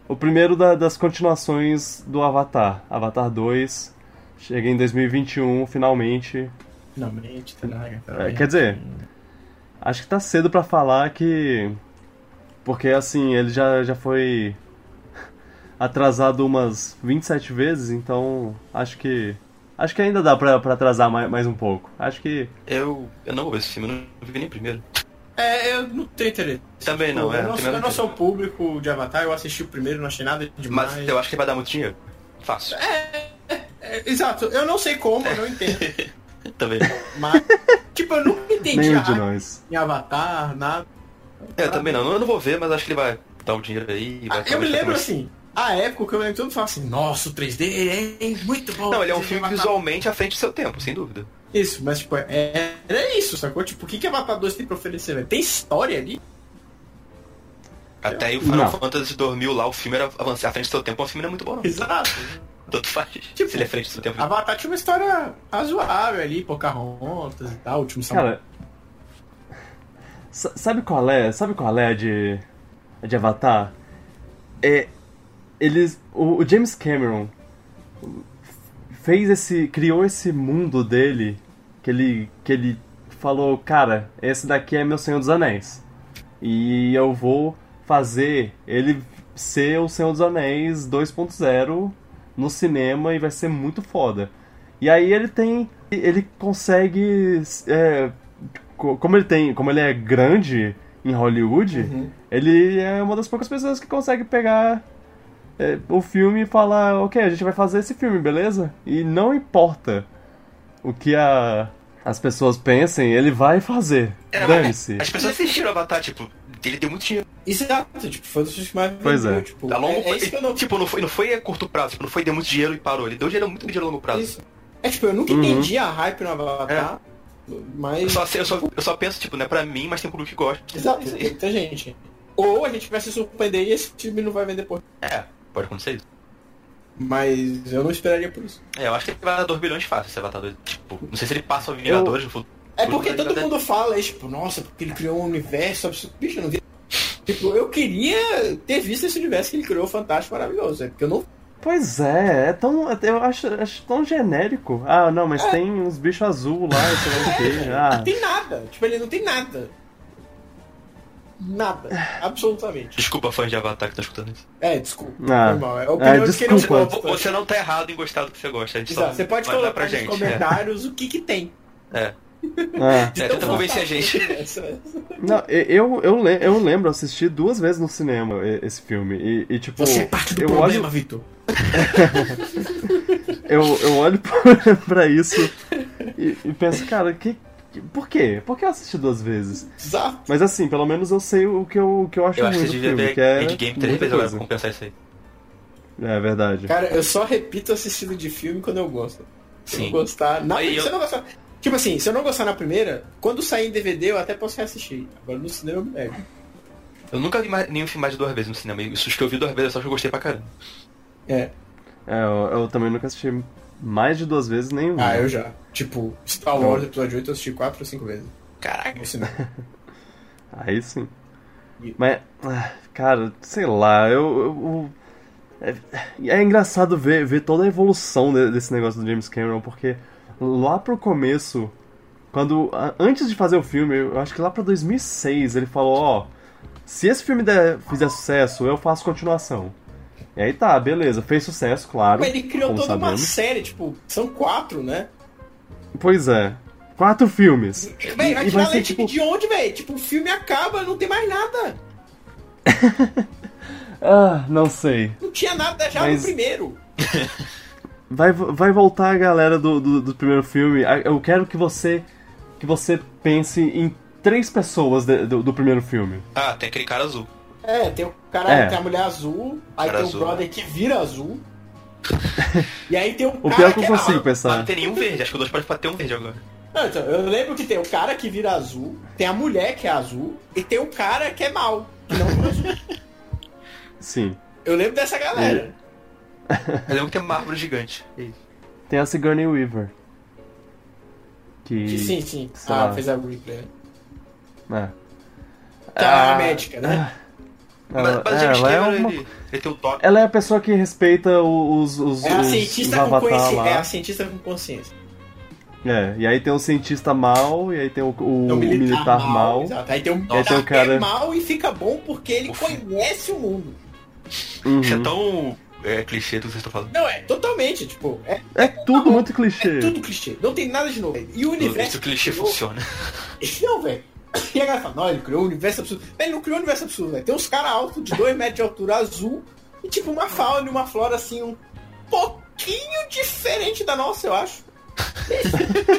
O primeiro da- das continuações do Avatar. Avatar 2. Chega em 2021, finalmente. Finalmente, tá É, quer dizer, acho que tá cedo pra falar que. Porque assim, ele já, já foi atrasado umas 27 vezes, então acho que. Acho que ainda dá pra, pra atrasar mais, mais um pouco. Acho que. Eu, eu não vou ver esse filme, eu não vi nem primeiro. É, eu não tenho interesse. Também não, é. eu, não, eu não sou público de Avatar, eu assisti o primeiro, não achei nada demais. Mas eu acho que vai dar muito dinheiro. Fácil. É, exato, eu não sei como, eu não entendo. Também. Mas, tipo, eu nunca entendi Nenhum de nós. em Avatar, nada. É, eu também não. Eu não vou ver, mas acho que ele vai dar o dinheiro aí. e Vai Ah, eu me lembro fazer assim, a época que eu lembro todo mundo falava assim, nossa, o 3D é muito bom. mais- Não, ele é um 3D filme visualmente à frente do seu tempo, sem dúvida. Isso, mas tipo, é, era isso, sacou? Tipo, o que, que Avatar 2 tem pra oferecer, velho? Tem história ali? Até aí o Final Não. Fantasy 2000 lá, o filme era avançar à frente do seu tempo, o filme não é muito bom não. Exato. Tanto faz. Tipo, Se ele é frente do tempo. Avatar tinha uma história razoável ali, Pocahontas e tal, último. Cara. sa- Sabe qual é? Sabe qual é a de. a de Avatar? É. Eles. O, o James Cameron fez esse. criou esse mundo dele que ele. que ele falou, cara, esse daqui é meu Senhor dos Anéis. E eu vou fazer ele ser o Senhor dos Anéis 2.0 no cinema e vai ser muito foda. E aí ele tem. Ele consegue. é, co- como ele tem. Como ele é grande em Hollywood, Uhum. ele é uma das poucas pessoas que consegue pegar é, o filme e falar, ok, a gente vai fazer esse filme, beleza? E não importa o que a, as pessoas pensem, ele vai fazer. Mas Dane-se. As pessoas assistiram Avatar, tipo, ele deu muito dinheiro. Exato, tipo, foi um dos filmes que mais Pois vendeu, é. Tipo, A longo é, é isso que eu não... Tipo, não foi, não foi a curto prazo, tipo, não foi deu muito dinheiro e parou. Ele deu dinheiro, muito dinheiro a longo prazo. Isso. É tipo, eu nunca Uhum. entendi a hype no Avatar, Eu mas... só, eu, só, eu só penso, tipo, não é pra mim, mas tem um público que gosta. Exato, tem muita gente. Ou a gente vai se surpreender e esse filme não vai vender por... É, pode acontecer isso. Mas eu não esperaria por isso. É, eu acho que ele vai dar 2 bilhões fácil, esse Avatar 2. Tipo, não sei se ele passa o Vingadores no futuro. É porque todo mundo fala, é, tipo, nossa, porque ele criou um universo absurdo. Bicho, eu não vi. Tipo, eu queria ter visto esse universo que ele criou fantástico, maravilhoso. É porque eu não. Pois é, é tão. Eu acho, acho tão genérico. Ah, não, mas tem uns bichos azul lá, sei lá o quê. Não Ah, tem nada. Tipo, ele não tem nada. Nada. Absolutamente. Desculpa, fãs de Avatar que estão escutando isso. É, desculpa. Ah. Foi mal. É a opinião É, de desculpa. gosta. Você não tá errado em gostar do que você gosta. A gente Exato, só Você pode colocar pra nos gente. comentários o que que tem. É. ah. É, tenta convencer a gente. Não, eu, eu, eu lembro, eu assisti duas vezes no cinema esse filme. E, e, tipo, Você é parte do eu problema, olho, Vitor. eu, eu olho pra- isso e, e penso, cara, que, que- por quê? Por que eu assisti duas vezes? Exato. Mas assim, pelo menos eu sei o que eu, o que eu acho Eu acho ruim que você devia filme, ver que é Endgame três vezes agora pra compensar isso aí. É verdade. Cara, eu só repito assistindo de filme quando eu gosto. Se eu Sim. gostar. Na, Aí se eu- eu não gostar. Tipo assim, se eu não gostar na primeira, quando sair em DVD eu até posso reassistir. Agora no cinema eu me nego. Eu nunca vi mais, nenhum filme mais de duas vezes no cinema. E os que eu vi duas vezes, eu só que eu gostei pra caramba. É. É, eu, eu também nunca assisti mais de duas vezes nenhum. Ah, eu já. Tipo, Star Wars Episódio 8 eu assisti 4 ou 5 vezes. Caraca. No cinema. Aí sim. E- Mas, ah, cara, sei lá, eu. eu- eu- é, é engraçado ver, ver toda a evolução de- desse negócio do James Cameron, porque lá pro começo, quando. Antes de fazer o filme, eu acho que lá pra 2006, ele falou: Ó, se esse filme der, fizer sucesso, eu faço continuação. E aí tá, beleza, fez sucesso, claro. Mas ele criou toda uma sabemos. série, tipo, são quatro, né? Pois é. Quatro filmes. Véi, vai E- vai tirar leite tipo- de onde, velho? Tipo, o filme acaba, não tem mais nada. Ah, não sei. Não tinha nada já Mas- no primeiro. Vai, vai voltar a galera do, do, do primeiro filme. Ah, Eu quero que você que você pense em três pessoas de- do, do primeiro filme. Ah, tem aquele cara azul. É, tem o cara, É. tem a mulher azul, aí Cara tem azul. o brother que vira azul. e aí tem o O cara pior é que eu é consigo Mas não pensar. tem nenhum verde. Acho que o dois pode ter um verde agora. Não, então, eu lembro que tem o cara que vira azul, tem a mulher que é azul, e tem o cara que é mal, que não vira azul. Sim. Eu lembro dessa galera. Eu lembro que tem uma árvore gigante. É isso. Tem a Sigourney Weaver. Que. Que sim, sim. sei Ah, lá. fez a Ripley. né? É. Que é Ah, a médica, né? Ela, mas mas o James ela é uma- ele, ele tem o toque. ela é a pessoa que respeita os, os, É a os, os cientista com avatar consciência. lá. É a cientista com consciência. É, e aí tem o cientista mal, e aí tem o, o É o militar, mal. Exato. Aí tem um aí militar tem o que cara- é mal e fica bom porque ele Uf. conhece o mundo. Uhum. Isso é tão é, clichê do que vocês estão falando. Não, é totalmente, tipo, é, É tudo muito clichê. é tudo clichê. Não tem nada de novo. E o universo. Esse clichê criou- funciona. Não, velho. E a galera fala, não, ele criou um universo absurdo. Velho, Ele não criou um universo absurdo, velho. Tem uns caras altos de 2 metros de altura azul e tipo uma fauna e uma flora assim, um pouquinho diferente da nossa, eu acho.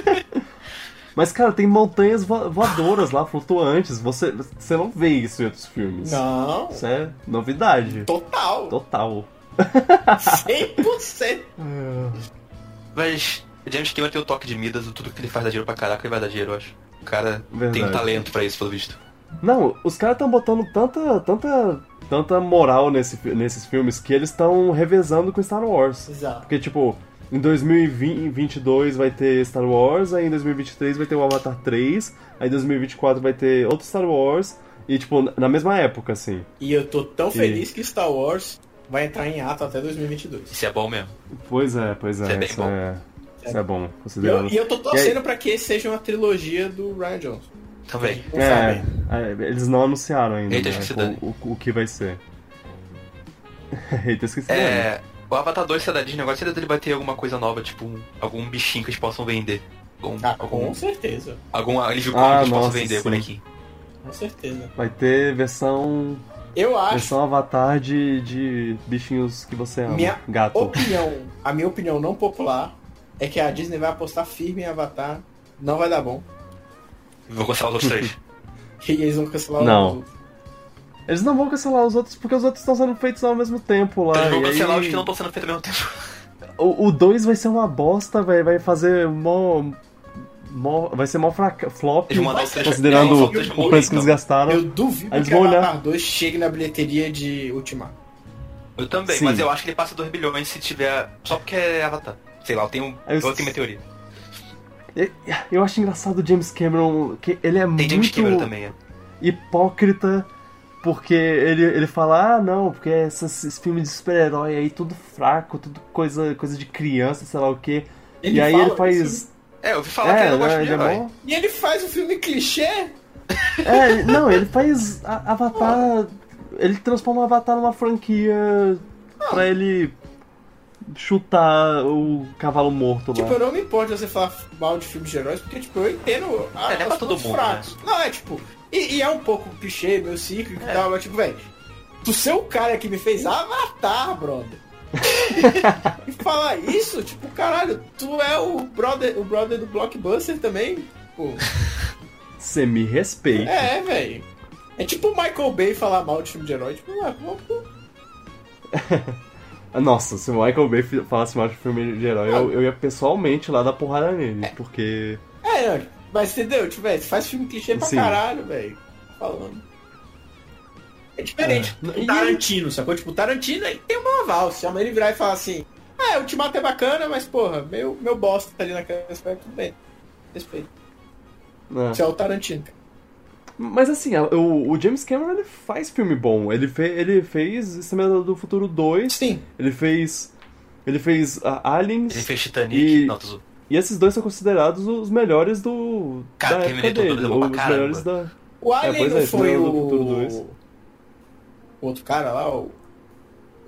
Mas, cara, tem montanhas vo- voadoras lá, flutuantes. Você, você não vê isso em outros filmes. Não, Isso é novidade. total. Total. 100%. Mas James Cameron tem o toque de Midas, tudo que ele faz dá dinheiro pra caraca, ele vai dar dinheiro, eu acho. O cara tem um Verdade. talento pra isso, pelo visto. Não, os caras estão botando tanta, tanta, tanta moral nesse, nesses filmes que eles estão revezando com Star Wars. Exato. Porque, tipo, em 2022 vai ter Star Wars, aí em 2023 vai ter o Avatar 3, aí em 2024 vai ter outro Star Wars, e, tipo, na mesma época, assim. E eu tô tão E- feliz que Star Wars vai entrar em ato até 2022. Isso é bom mesmo. Pois é, pois é. Isso é bem bom. é, isso é bom, E eu, e eu tô torcendo pra que esse seja uma trilogia do Ryan Johnson. Também. Não É, é, eles não anunciaram ainda Haters né, o, o, o que vai ser. Se dane. É. O Avatar 2 se é da Disney, agora ele vai ter alguma coisa nova, tipo um- algum bichinho que eles possam vender. Algum, Ah, algum, com certeza. algum alívio Ah, que eles possam nossa, vender, sim. bonequinho. Com certeza. Vai ter versão, Eu acho, versão avatar de, de bichinhos que você ama. Minha Gato. opinião, a minha opinião não popular é que a Disney vai apostar firme em Avatar. Não vai dar bom. Vou cancelar os outros três. E eles vão cancelar Não. os outros. Eles não vão cancelar os outros porque os outros estão sendo feitos ao mesmo tempo lá. Eles vão cancelar aí- os que não estão sendo feitos ao mesmo tempo. O 2 vai ser uma bosta, vai, vai fazer mó. Mó vai ser mó fraca, flop, Eles vão mandar os três- considerando eles vão o preço que eles então. gastaram. Eu duvido Eles que vão olhar. Avatar 2 chegue na bilheteria de Ultimato. Eu também, Sim. mas eu acho que ele passa 2 bilhões se tiver. Só porque é Avatar. Sei lá, eu tenho, Aí eu os- tenho minha teoria. Eu acho engraçado o James Cameron, que ele é Tem James Cameron muito também, é. hipócrita, porque ele, ele fala, ah não, porque esses, esses filmes de super-herói aí, tudo fraco, tudo coisa, coisa de criança, sei lá o quê. e aí fala ele faz. isso. É, eu ouvi falar que ele não gosta né, de ele é herói. E ele faz um filme clichê. É, não, ele faz a- Avatar. Ele transforma o Avatar numa franquia pra ele chutar o cavalo morto Tipo, lá. eu não me importo de você falar mal de filmes de heróis, porque, tipo, eu entendo a, É, não é todo mundo, fracos. Não, é tipo... E, e é um pouco clichê, meio cíclico É. e tal, mas, tipo, velho... Tu ser o cara que me fez Avatar, brother. E falar isso, tipo, caralho, tu é o brother, o brother do Blockbuster também, pô. Você me respeita. É, velho. É tipo o Michael Bay falar mal de filme de herói, tipo, ah, pô. Nossa, se o Michael Bay falasse mal de filme de herói, eu, eu ia pessoalmente lá dar porrada nele, porque. É, mas entendeu? Tipo, velho, faz filme clichê pra Sim. caralho, velho. Falando. É diferente. É. O Tarantino, sacou? Tipo, o Tarantino tem uma aval. Se amanhã ele virar e falar assim, é, o Ultimato é bacana, mas porra, meu, meu bosta tá ali naquele aspecto, tudo bem. Respeito. né. Isso é o Tarantino, cara. Mas assim, a- o, o James Cameron ele faz filme bom. Ele, fe, ele fez Exterminador do Futuro 2, Sim. ele fez. Ele fez ah, Aliens. Ele fez Titanic. E- Não, tô. E esses dois são considerados os melhores do. Cara, da época dele. é Os melhores da. O Alien pois não é, foi o... do Futuro dois. o outro cara lá, o...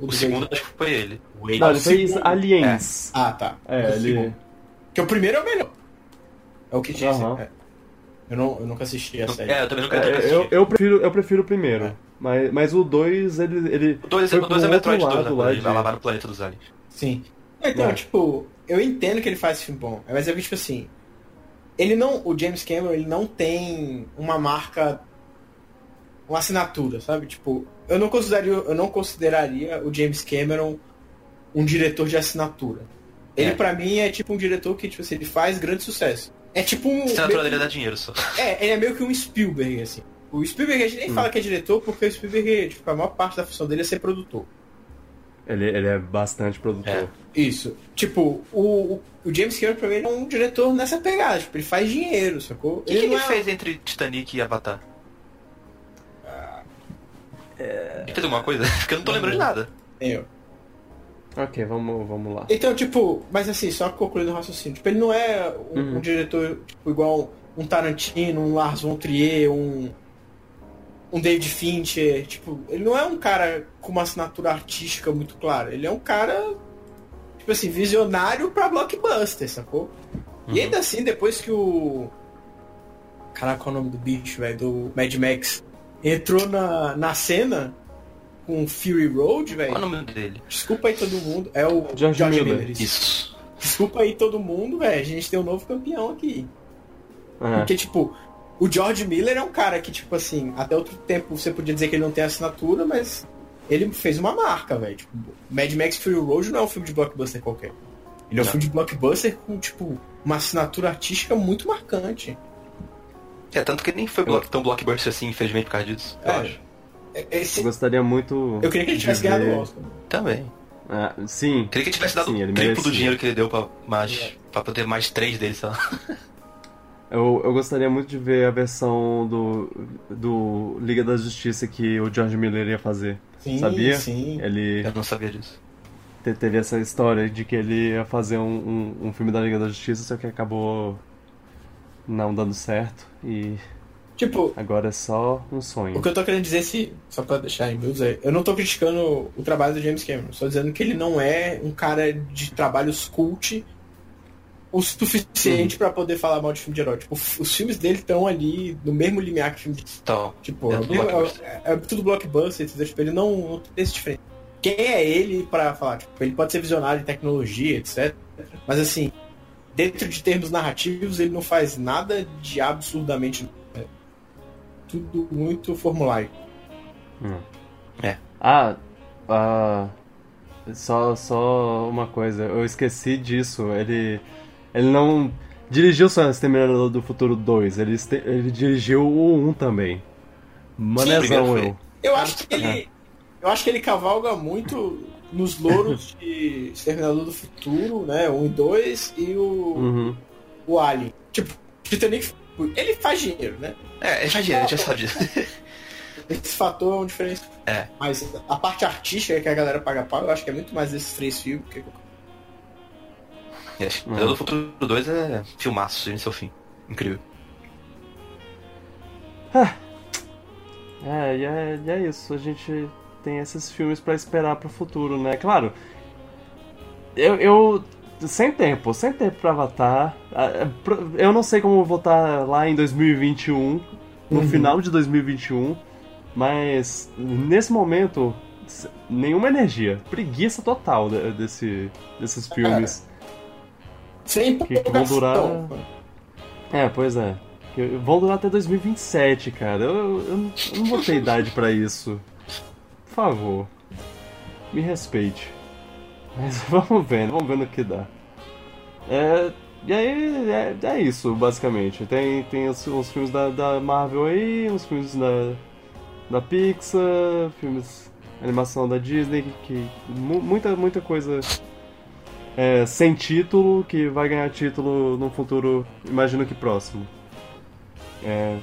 O do segundo acho que foi ele. Não, ele o fez. Aliens. Ah, tá. É, O ele. Porque o primeiro é o melhor. É o que dizem. Aham. é. Eu, não, eu nunca assisti a série. É, eu também nunca É, assisti. eu, eu, prefiro, eu prefiro o primeiro. É. Mas, mas o 2, ele, ele. O 2 foi é, o dois é outro Metroid 2, né? lá Ele vai de- lavar o planeta dos aliens. Sim. Então, É. tipo, eu entendo que ele faz filme bom. Mas é que, tipo assim. Ele não. O James Cameron, ele não tem uma marca. Uma assinatura, sabe? Tipo, eu não consideraria, eu não consideraria o James Cameron um diretor de assinatura. Ele, É. pra mim, é tipo um diretor que, tipo assim, ele faz grande sucesso. É tipo um. Assinatura dele é dar dinheiro só. É, ele é meio que um Spielberg, assim. O Spielberg a gente nem Hum. fala que é diretor, porque o Spielberg, tipo, a maior parte da função dele é ser produtor. Ele, ele é bastante produtor. É. Isso. Tipo, o, o- James Cameron pra mim ele é um diretor nessa pegada. Tipo, ele faz dinheiro, sacou? O que, que ele é- fez entre Titanic e Avatar? Ele fez alguma coisa? Porque eu não tô lembrando de nada. Eu. Ok, vamos, vamos lá. Então, tipo, mas assim, só concluindo o raciocínio. Tipo, ele não é um, Uhum. um diretor tipo, igual um Tarantino, um Lars von Trier, um um David Fincher. Tipo, ele não é um cara com uma assinatura artística muito clara. Ele é um cara, tipo assim, visionário pra blockbuster, sacou? Uhum. E ainda assim, depois que o. Caraca, qual é o nome do bicho, velho? Do Mad Max. Entrou na, na cena com Fury Road, velho. Qual é o nome dele? Desculpa aí todo mundo. É o George Miller. isso. Isso. Desculpa aí todo mundo, velho. A gente tem um novo campeão aqui. É. Porque, tipo, o George Miller é um cara que, tipo assim, até outro tempo você podia dizer que ele não tem assinatura, mas ele fez uma marca, velho. Tipo, Mad Max Fury Road não é um filme de blockbuster qualquer. Ele é um Não. filme de blockbuster com, tipo, uma assinatura artística muito marcante. É, tanto que nem foi block, tão blockbuster assim, infelizmente, por causa disso. Eu É. acho. É- Eu Esse- gostaria muito. eu queria que ele tivesse ganhado o Oscar. Também. Ah, sim. Queria que ele tivesse dado Sim, o ele triplo do dinheiro que ele deu pra, mais, pra ter mais três dele, sei lá. Eu, eu gostaria muito de ver a versão do, do Liga da Justiça que o George Miller ia fazer. Sim, Sabia? sim. Ele Eu não sabia disso. te- teve essa história de que ele ia fazer um, um, um filme da Liga da Justiça, só que acabou não dando certo. E Tipo, agora é só um O sonho. que eu tô querendo dizer, se, só pra deixar em miúdos, é, eu não tô criticando o trabalho do James Cameron, só dizendo que ele não é um cara de trabalhos cult o suficiente pra poder falar mal de filme de herói. Tipo, os filmes dele estão ali no mesmo limiar que filme de Então, Tipo, É é, tudo mesmo- blockbuster. é- é tudo blockbuster? Tipo, ele não, não tem esse diferente. Quem é ele pra falar? Tipo, ele pode ser visionário em tecnologia, etc. Mas assim, dentro de termos narrativos, ele não faz nada de absurdamente. é, tudo muito formulário. Hum. É. Ah, ah, só, só uma coisa, eu esqueci disso. Ele, ele não dirigiu só Exterminador do Futuro 2, ele, ele dirigiu o 1 também. Manezão eu. Eu acho que ele. Eu acho que ele cavalga muito nos louros de Exterminador do Futuro, né? 1 e 2 e o, Uhum. o Alien. Tipo, Titanic, ele faz dinheiro, né? É, já, já, já sabe disso. Esse fator é um diferencial. É. Mas a parte artística que a galera paga pau, eu acho que é muito mais desses três filmes. Que... É, Exterminador do Futuro 2 é filmaço, início ao fim. Incrível. É, e é, e é isso. A gente tem esses filmes pra esperar pro futuro, né? Claro, eu, eu sem tempo, sem tempo pra Avatar. É, Eu não sei como eu vou estar lá em 2021, no Uhum. final de 2021, mas nesse momento, nenhuma energia, preguiça total de- desse, desses filmes. Sem Que- que vão durar-. É, pois é. Que Vão durar até 2027, cara. Eu, eu, eu não vou ter idade pra isso. Por favor. Me respeite. Mas vamos vendo, vamos ver no que dá. É, e aí, é, é isso, basicamente. Tem, tem os, os filmes da, da Marvel aí, os filmes da, da Pixar, filmes animação da Disney, que mu- muita, muita coisa é, sem título, que vai ganhar título no futuro, imagino que próximo. É.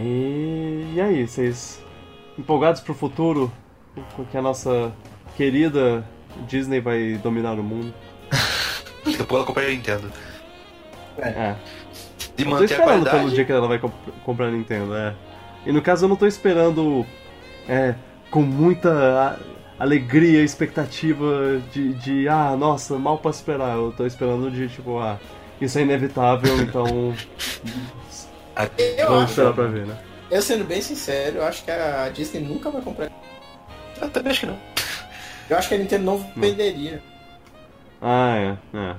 E, e aí, vocês empolgados pro futuro? Com que a nossa querida Disney vai dominar o mundo? Depois ela compra a Nintendo. É. E Eu tô manter a esperando pelo qualidade. dia que ela vai comp- comprar a Nintendo, é. E no caso eu não tô esperando é, com muita alegria e expectativa de, de, ah, nossa, mal posso esperar. Eu tô esperando de, tipo, ah, isso é inevitável, então vamos esperar pra ver, né? Eu sendo bem sincero, eu acho que a Disney nunca vai comprar. Eu também acho que não. Eu acho que a Nintendo não venderia. Ah, é, é.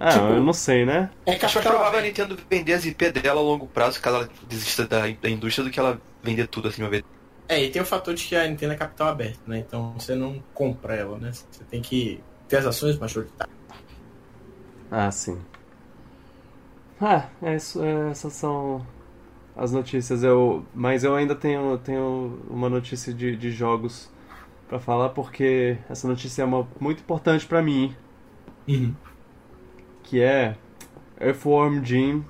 Ah, Tipo, eu não sei, né? É Acho mais capital provável a Nintendo vender as IP dela a longo prazo, caso ela desista da, da indústria, do que ela vender tudo assim uma vez. É, e tem o fator de que a Nintendo é capital aberto, né? Então você não compra ela, né? Você tem que ter as ações majoritárias. Ah, sim. Ah, é isso, é, essas são as notícias. Eu, mas eu ainda tenho, tenho uma notícia de, de jogos pra falar, porque essa notícia é uma, muito importante pra mim, que é Earthworm Jim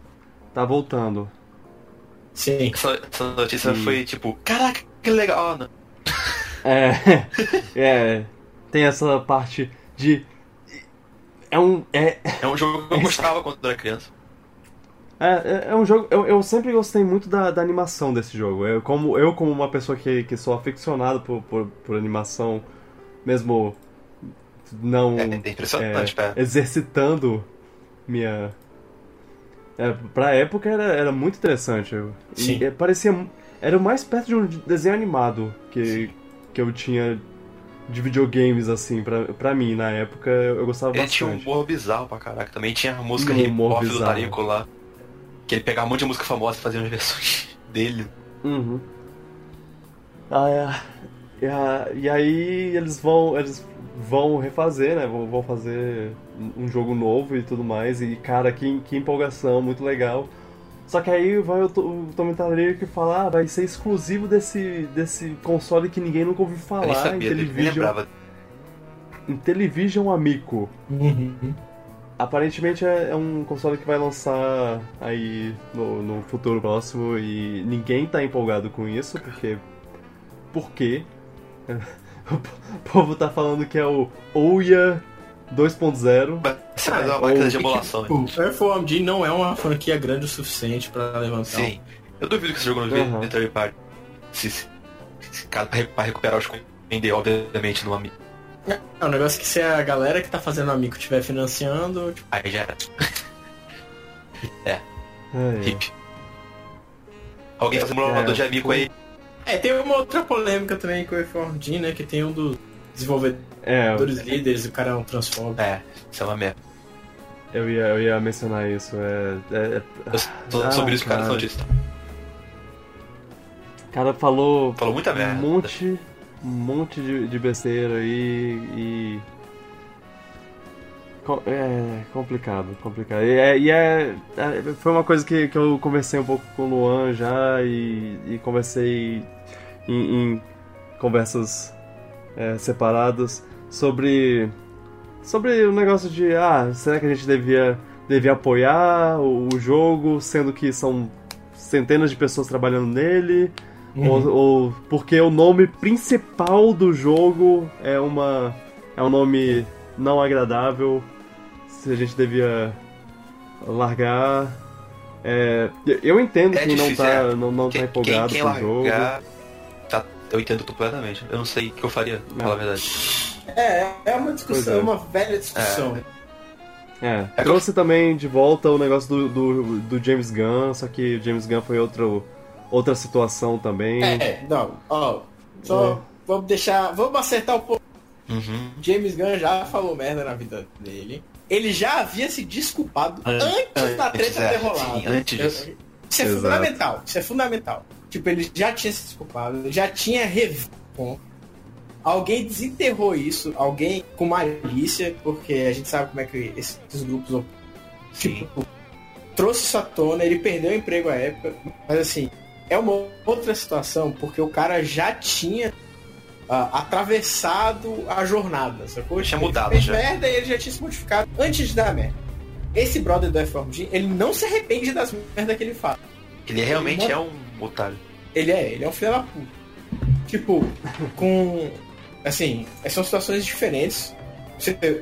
tá voltando. Sim. Essa, essa notícia foi tipo, caraca, que legal. Não. É, é, tem essa parte de é um é, É um jogo que eu gostava quando eu era criança. É, é, é um jogo. Eu, eu sempre gostei muito da, da animação desse jogo. Eu como, eu, como uma pessoa que, que sou aficionado por, por, por animação, mesmo não É, é impressionante, é, pé. exercitando minha. É, pra época era, era muito interessante. Eu- E Sim. é, parecia. Era o mais perto de um desenho animado que, que eu tinha de videogames, assim, pra, pra mim, na época eu, gostava Ele tinha um bastante. humor bizarro pra caraca. Também tinha a música Um hip humor hop do. Tarico lá. Que ele pegava um monte de música famosa e fazia umas versões dele. Uhum. Ah, é. E, a- e aí eles vão. Eles vão refazer, né? Vão, vão fazer um jogo novo e tudo mais. E cara, que, que empolgação, muito legal. Só que aí vai o, To- o Tommy Tallarico e fala, ah, vai ser exclusivo desse, desse console que ninguém nunca ouviu Eu nem falar, sabia, nem Intellivision, lembrava. Intellivision Amico. Uhum. Aparentemente é, é um console que vai lançar aí no, no futuro próximo e ninguém tá empolgado com isso, porque. Por quê? O povo tá falando que é o Ouya 2.0. Vai ser mais uma ou- máquina de emulação. né? O Earthworm Jim não é uma franquia grande o suficiente pra levantar. Sim. Eu duvido que esse jogo não Uhum. venha third party. Se, se, se caso pra re- pra recuperar os coins, vender, obviamente, no amigo. É um negócio que se a galera que tá fazendo amigo estiver financiando, tipo, Aí já era. Ai, Hip. Alguém faz um É, de amigo aí. É, tem uma outra polêmica também com o Earthworm Jim, né? Que tem um dos desenvolvedores É, líderes, o cara é um transfóbico. É, isso é uma merda. eu ia, eu ia mencionar isso. É, é- é- Eu- Ah, sobre isso, cara, cara. não disso. O cara falou, Falou muita merda. um monte, um monte de, de besteira e. co- É complicado, complicado. E, é, e é- é- foi uma coisa que, que eu conversei um pouco com o Luan já e, e conversei em, em conversas é, separadas sobre sobre o negócio de ah, será que a gente devia, devia apoiar o, o jogo, sendo que são centenas de pessoas trabalhando nele? Ou, ou porque o nome principal do jogo é uma é um nome não agradável, se a gente devia largar. É, eu entendo É quem não difícil, tá, é. não, não tá Quem, empolgado quem, com o quem jogo. largar, tá, eu entendo completamente. Eu não sei o que eu faria, pra falar a verdade. É, é uma discussão, é. é uma velha discussão. É, É trouxe também de volta o negócio do, do, do James Gunn, só que o James Gunn foi outro, outra situação também. É, não, ó, só É. vamos deixar, vamos acertar um pouco. Uhum. James Gunn já falou merda na vida dele. Ele já havia se desculpado An- antes da antes, treta é, ter rolado. sim, antes disso. Isso é Exato. fundamental, isso é fundamental. Tipo, ele já tinha se desculpado, ele já tinha revisto. Alguém desenterrou isso, alguém com malícia, porque a gente sabe como é que esses grupos Sim. tipo, trouxe isso à tona, ele perdeu o emprego à época, mas assim, é uma outra situação, porque o cara já tinha ah, atravessado a jornada, sacou? Tinha Ele mudado fez já. merda e ele já tinha se modificado antes de dar merda. Esse brother do F-Form ele não se arrepende das merdas que ele faz. Ele realmente Ele é um otário. Ele é, ele é um filho da puta. Tipo, com. Assim, são situações diferentes.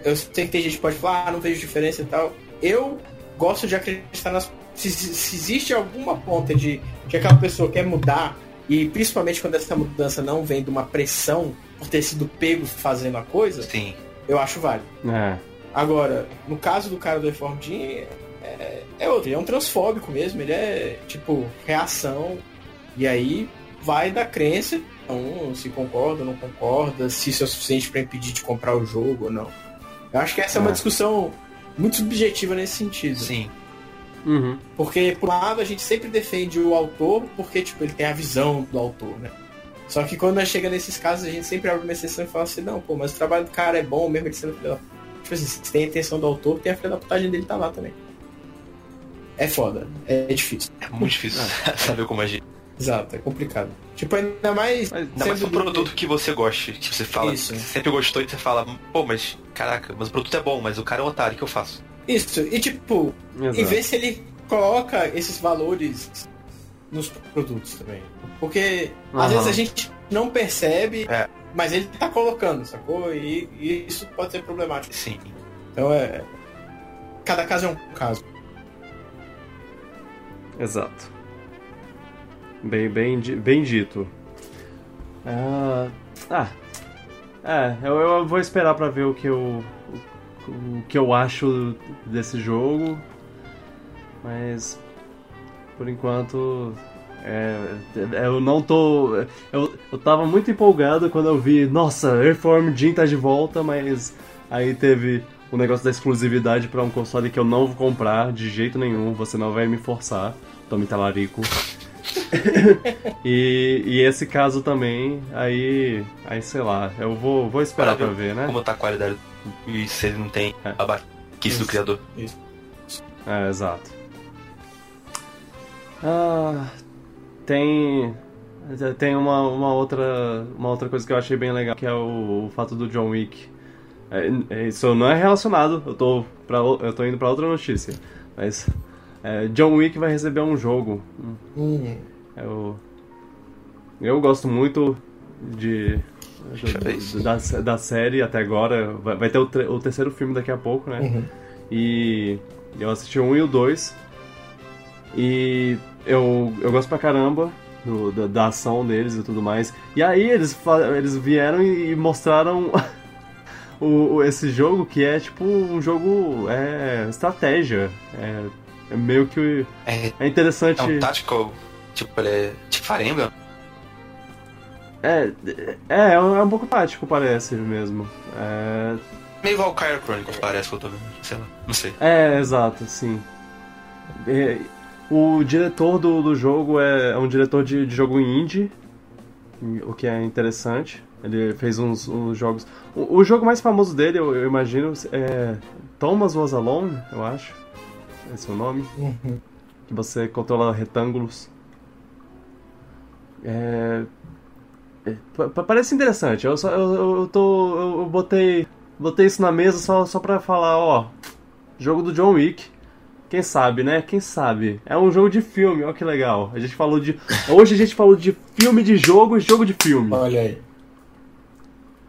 Eu sei que tem gente que pode falar, ah, não vejo diferença e tal. Eu gosto de acreditar nas. Se, se existe alguma ponta de que aquela pessoa quer mudar, e principalmente quando essa mudança não vem de uma pressão por ter sido pego fazendo a coisa, Sim. eu acho válido. É, Agora, no caso do cara do Reform Jean, é, é outro. Ele é um transfóbico mesmo. Ele é, tipo, reação. E aí vai da crença. Um, se concorda ou não concorda. Se isso é o suficiente para impedir de comprar o jogo ou não. Eu acho que essa é uma É. discussão muito subjetiva nesse sentido. Sim. Uhum, Porque, por um lado, a gente sempre defende o autor porque, tipo, ele tem a visão do autor, né? Só que quando chega nesses casos, a gente sempre abre uma exceção e fala assim, não, pô, mas o trabalho do cara é bom, mesmo ele sendo filho da... Tipo assim, se tem a intenção do autor, tem a filha da putagem dele tá lá também. É foda, é difícil. É muito difícil saber como agir. Exato, é complicado. Tipo, ainda mais... Mas- Ainda mais um produto que você goste. Tipo, você fala, Isso. você sempre gostou e você fala, pô, mas caraca, mas o produto é bom, mas o cara é um otário, o que eu faço? Isso, e tipo, e exato. ver se ele coloca esses valores nos produtos também. Porque às Aham. vezes a gente não percebe, É. mas ele tá colocando, sacou? E, e isso pode ser problemático. Sim. Então é. Cada caso é um caso. Exato. Bem, bem, bem dito. Ah, ah, é, eu, eu vou esperar pra ver o que eu, o, que eu acho desse jogo, mas por enquanto é, eu não tô, eu, eu tava muito empolgado quando eu vi, nossa, Earthworm Jim tá de volta, mas aí teve o negócio da exclusividade pra um console que eu não vou comprar de jeito nenhum, você não vai me forçar, tome talarico. e, e esse caso também, aí, aí sei lá, eu vou, vou esperar pra ver, né? Como tá a qualidade e se ele não tem É. a baquice do Isso. criador. É, exato. Ah, tem tem uma, uma outra uma outra coisa que eu achei bem legal que é o, o fato do John Wick. É, é, isso não é relacionado. Eu tô pra, eu tô indo pra outra notícia, mas é, John Wick vai receber um jogo. Hum. Eu eu gosto muito de Isso. da, da série até agora. Vai, vai ter o, o terceiro filme daqui a pouco, né? Uhum. E eu assisti o 1 e o 2. E eu, eu gosto pra caramba do- da, da ação deles e tudo mais. E aí eles, eles vieram e, e mostraram o, o- esse jogo que é tipo um jogo é, estratégia. É, é meio que. É, É interessante. é um tactical, tipo, ele é tipo Fire Emblem. É, é, é um, é um pouco tático, parece mesmo. É, Meio Valkyrie Chronicles, parece que eu tô vendo. Sei lá, não sei. É, exato, sim. E, O diretor do, do jogo é, é um diretor de, de jogo indie, o que é interessante. Ele fez uns, uns jogos. O, o, jogo mais famoso dele, eu, eu, imagino, é Thomas Was Alone, eu acho. Esse é o nome. Uhum. Que você controla retângulos. É, parece interessante. Eu, só, eu, eu, tô, eu, eu botei, botei isso na mesa só, só pra falar, ó. Jogo do John Wick. Quem sabe, né? Quem sabe? É um jogo de filme, ó que legal. A gente falou de. Hoje a gente falou de filme de jogo e jogo de filme. Olha aí.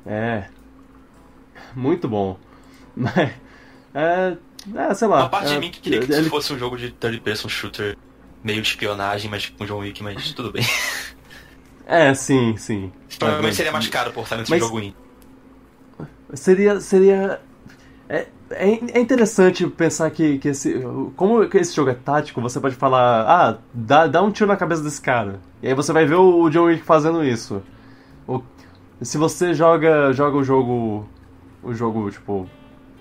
É. Muito bom. Mas. É. é sei lá. Uma parte é, de mim que queria que ele... fosse um jogo de third person shooter meio de espionagem, mas com John Wick, mas tudo bem. É, sim, sim. Provavelmente seria mais caro por nesse mas... jogo indie. Seria. seria é, é, é, interessante pensar que, que esse. Como esse jogo é tático, você pode falar, ah, dá, dá um tiro na cabeça desse cara. E aí você vai ver o, o John Wick fazendo isso. O, se você joga, joga o jogo. O jogo, tipo.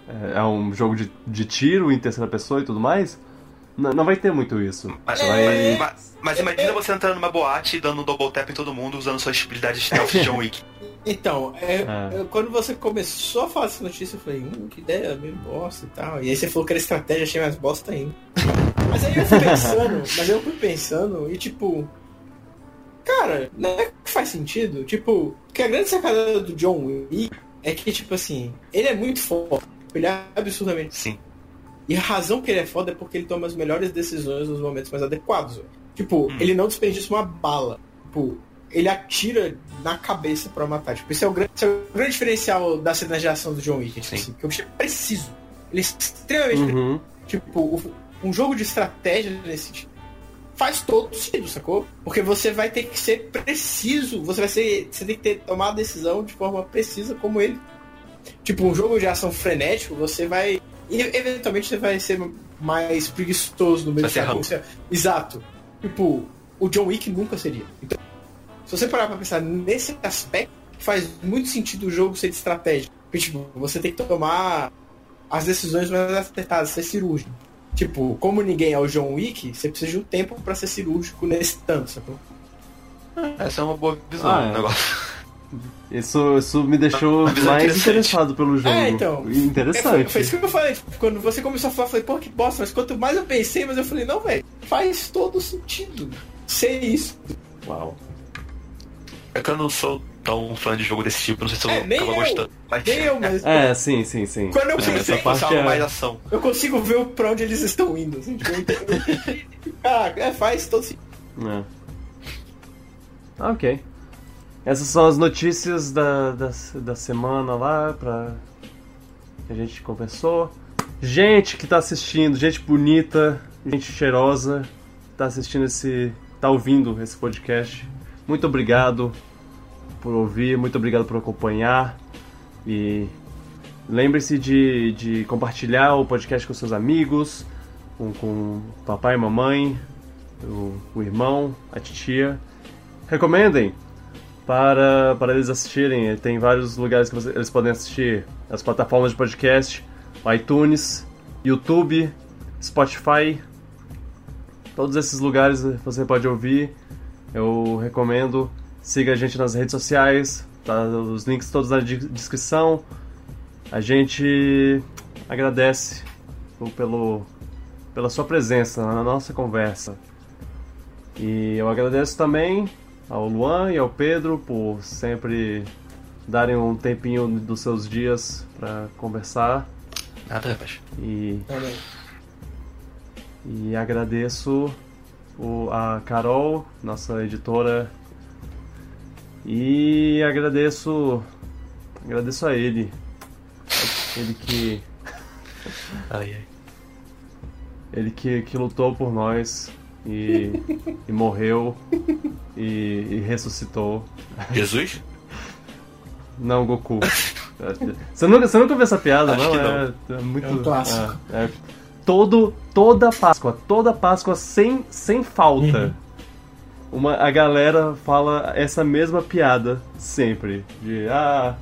É, é um jogo de, de tiro em terceira pessoa e tudo mais. Não, não vai ter muito isso. Mas, vai... mas, mas, imagina você entrando numa boate e dando um double tap em todo mundo usando suas habilidades stealth de John Wick. Então, é, é. quando você começou a falar essa notícia, eu falei, hum, que ideia meio bosta e tal. E aí você falou que era estratégia, achei mais bosta ainda. mas aí eu fui pensando, mas eu fui pensando e tipo. Cara, não é que faz sentido. Tipo, que a grande sacada do John Wick é que, tipo assim, ele é muito forte. Ele é absurdamente. Sim. E a razão que ele é foda é porque ele toma as melhores decisões nos momentos mais adequados. Tipo, hum. ele não desperdiça uma bala. Tipo, ele atira na cabeça para matar. Tipo, esse é, o grande, é o grande diferencial da cena de ação do John Wick. Tipo, assim, que eu achei preciso. Ele é extremamente uhum. Tipo, um jogo de estratégia nesse sentido faz todo sentido, sacou? Porque você vai ter que ser preciso, você vai ser. Você tem que ter tomar a decisão de forma precisa como ele. Tipo, um jogo de ação frenético, você vai e eventualmente você vai ser mais preguiçoso no meio do caminho. Exato. Tipo, o John Wick nunca seria. Então, se você parar pra pensar nesse aspecto, faz muito sentido o jogo ser de estratégia. Porque, tipo, você tem que tomar as decisões mais acertadas, ser cirúrgico. Tipo, como ninguém é o John Wick, você precisa de um tempo para ser cirúrgico nesse tanto, sacou? Essa é uma boa visão ah, do é. negócio. Isso, isso me deixou mais interessado pelo jogo. É, então. Interessante. É, foi, foi, isso que eu falei. Quando você começou a falar, eu falei, pô, que bosta. Mas quanto mais eu pensei, mas eu falei, não, velho, faz todo sentido ser isso. Uau. É que eu não sou tão fã de jogo desse tipo, não sei se eu é, nem tava eu, gostando. Mas... Nem eu, mas... É, sim, sim, sim. Quando eu pensei, essa parte é... mais ação. Eu consigo ver pra onde eles estão indo. Assim, tipo, Caraca, é, faz todo sentido. É. Ok. Essas são as notícias da, da, da semana lá pra, que a gente conversou. Gente que tá assistindo, gente bonita, gente cheirosa, tá assistindo esse. tá ouvindo esse podcast. Muito obrigado por ouvir, muito obrigado por acompanhar. E lembre-se de, de compartilhar o podcast com seus amigos, com, com papai e mamãe, o, o irmão, a titia. Recomendem! Para, para eles assistirem. Tem vários lugares que você, eles podem assistir: as plataformas de podcast, iTunes, YouTube, Spotify. Todos esses lugares você pode ouvir. Eu recomendo. Siga a gente nas redes sociais, tá? os links todos na descrição. A gente agradece pelo, pela sua presença na nossa conversa. E eu agradeço também ao Luan e ao Pedro por sempre darem um tempinho dos seus dias para conversar. Nada, rapaz. E, e agradeço o, a Carol, nossa editora. E agradeço. Agradeço a ele. Ele que. Ai, ai. Ele que, que lutou por nós e, e morreu e, e, ressuscitou. Jesus? Não, Goku. Você nunca, você nunca viu essa piada, Acho não? não. É, é, muito. É um clássico. É, é, todo, toda Páscoa, toda Páscoa sem, sem falta. Uhum. Uma, a galera fala essa mesma piada sempre. De ah,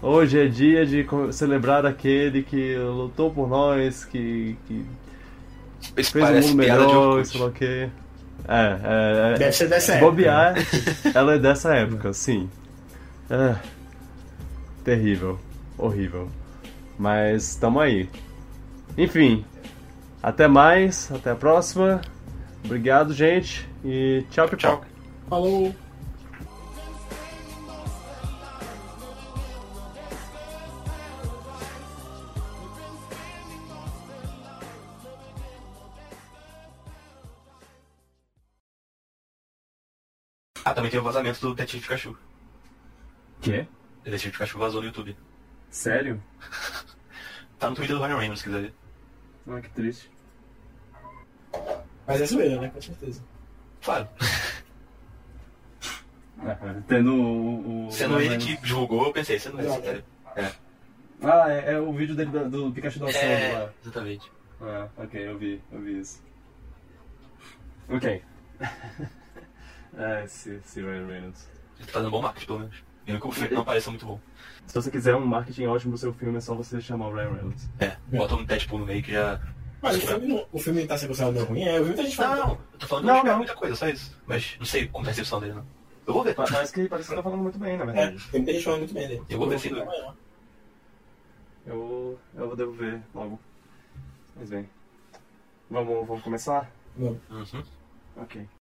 hoje é dia de celebrar aquele que lutou por nós, que, que Isso fez um parece mundo melhor, sei lá o quê. É, é, é. Deve ser dessa Se época. bobear, ela é dessa época, sim. É, terrível, horrível. Mas tamo aí. Enfim, até mais, até a próxima. Obrigado, gente, e tchau, tchau. Tchau. Falou. Ah, também tem o vazamento do Detetive Pikachu. Quê? O Detetive Pikachu vazou no YouTube. Sério? Tá no Twitter do Ryan Reynolds, se quiser ver. Ah, que triste. Mas é zoeira, né? Com certeza. Claro. Tendo o. o Sendo ele que divulgou, eu pensei, sendo ele. Não, sério. Ah, é, é o vídeo dele do, do Pikachu dançando É, lá. exatamente. Ah, ok, eu vi, eu vi isso. Ok. é, esse, esse Ryan Reynolds. Ele tá fazendo bom marketing, pelo menos. Mesmo que o filme não pareça muito bom. Se você quiser um marketing ótimo pro seu filme, é só você chamar o Ryan Reynolds. É, bota um Deadpool no meio que já. Mas o filme, não, o filme tá sendo considerado ruim, é, eu vi muita gente Não, falando. não, eu tô falando Não, não, não, não. muita coisa, só isso. Mas não sei como é a recepção dele, não. Eu vou ver. Parece que, parece que tá falando muito bem, na É, verdade. tem muita gente falando muito bem dele. Eu vou ver, amanhã. Eu, eu devo ver logo. Mas bem. Vamos, vamos começar? Não. Uhum. Ok.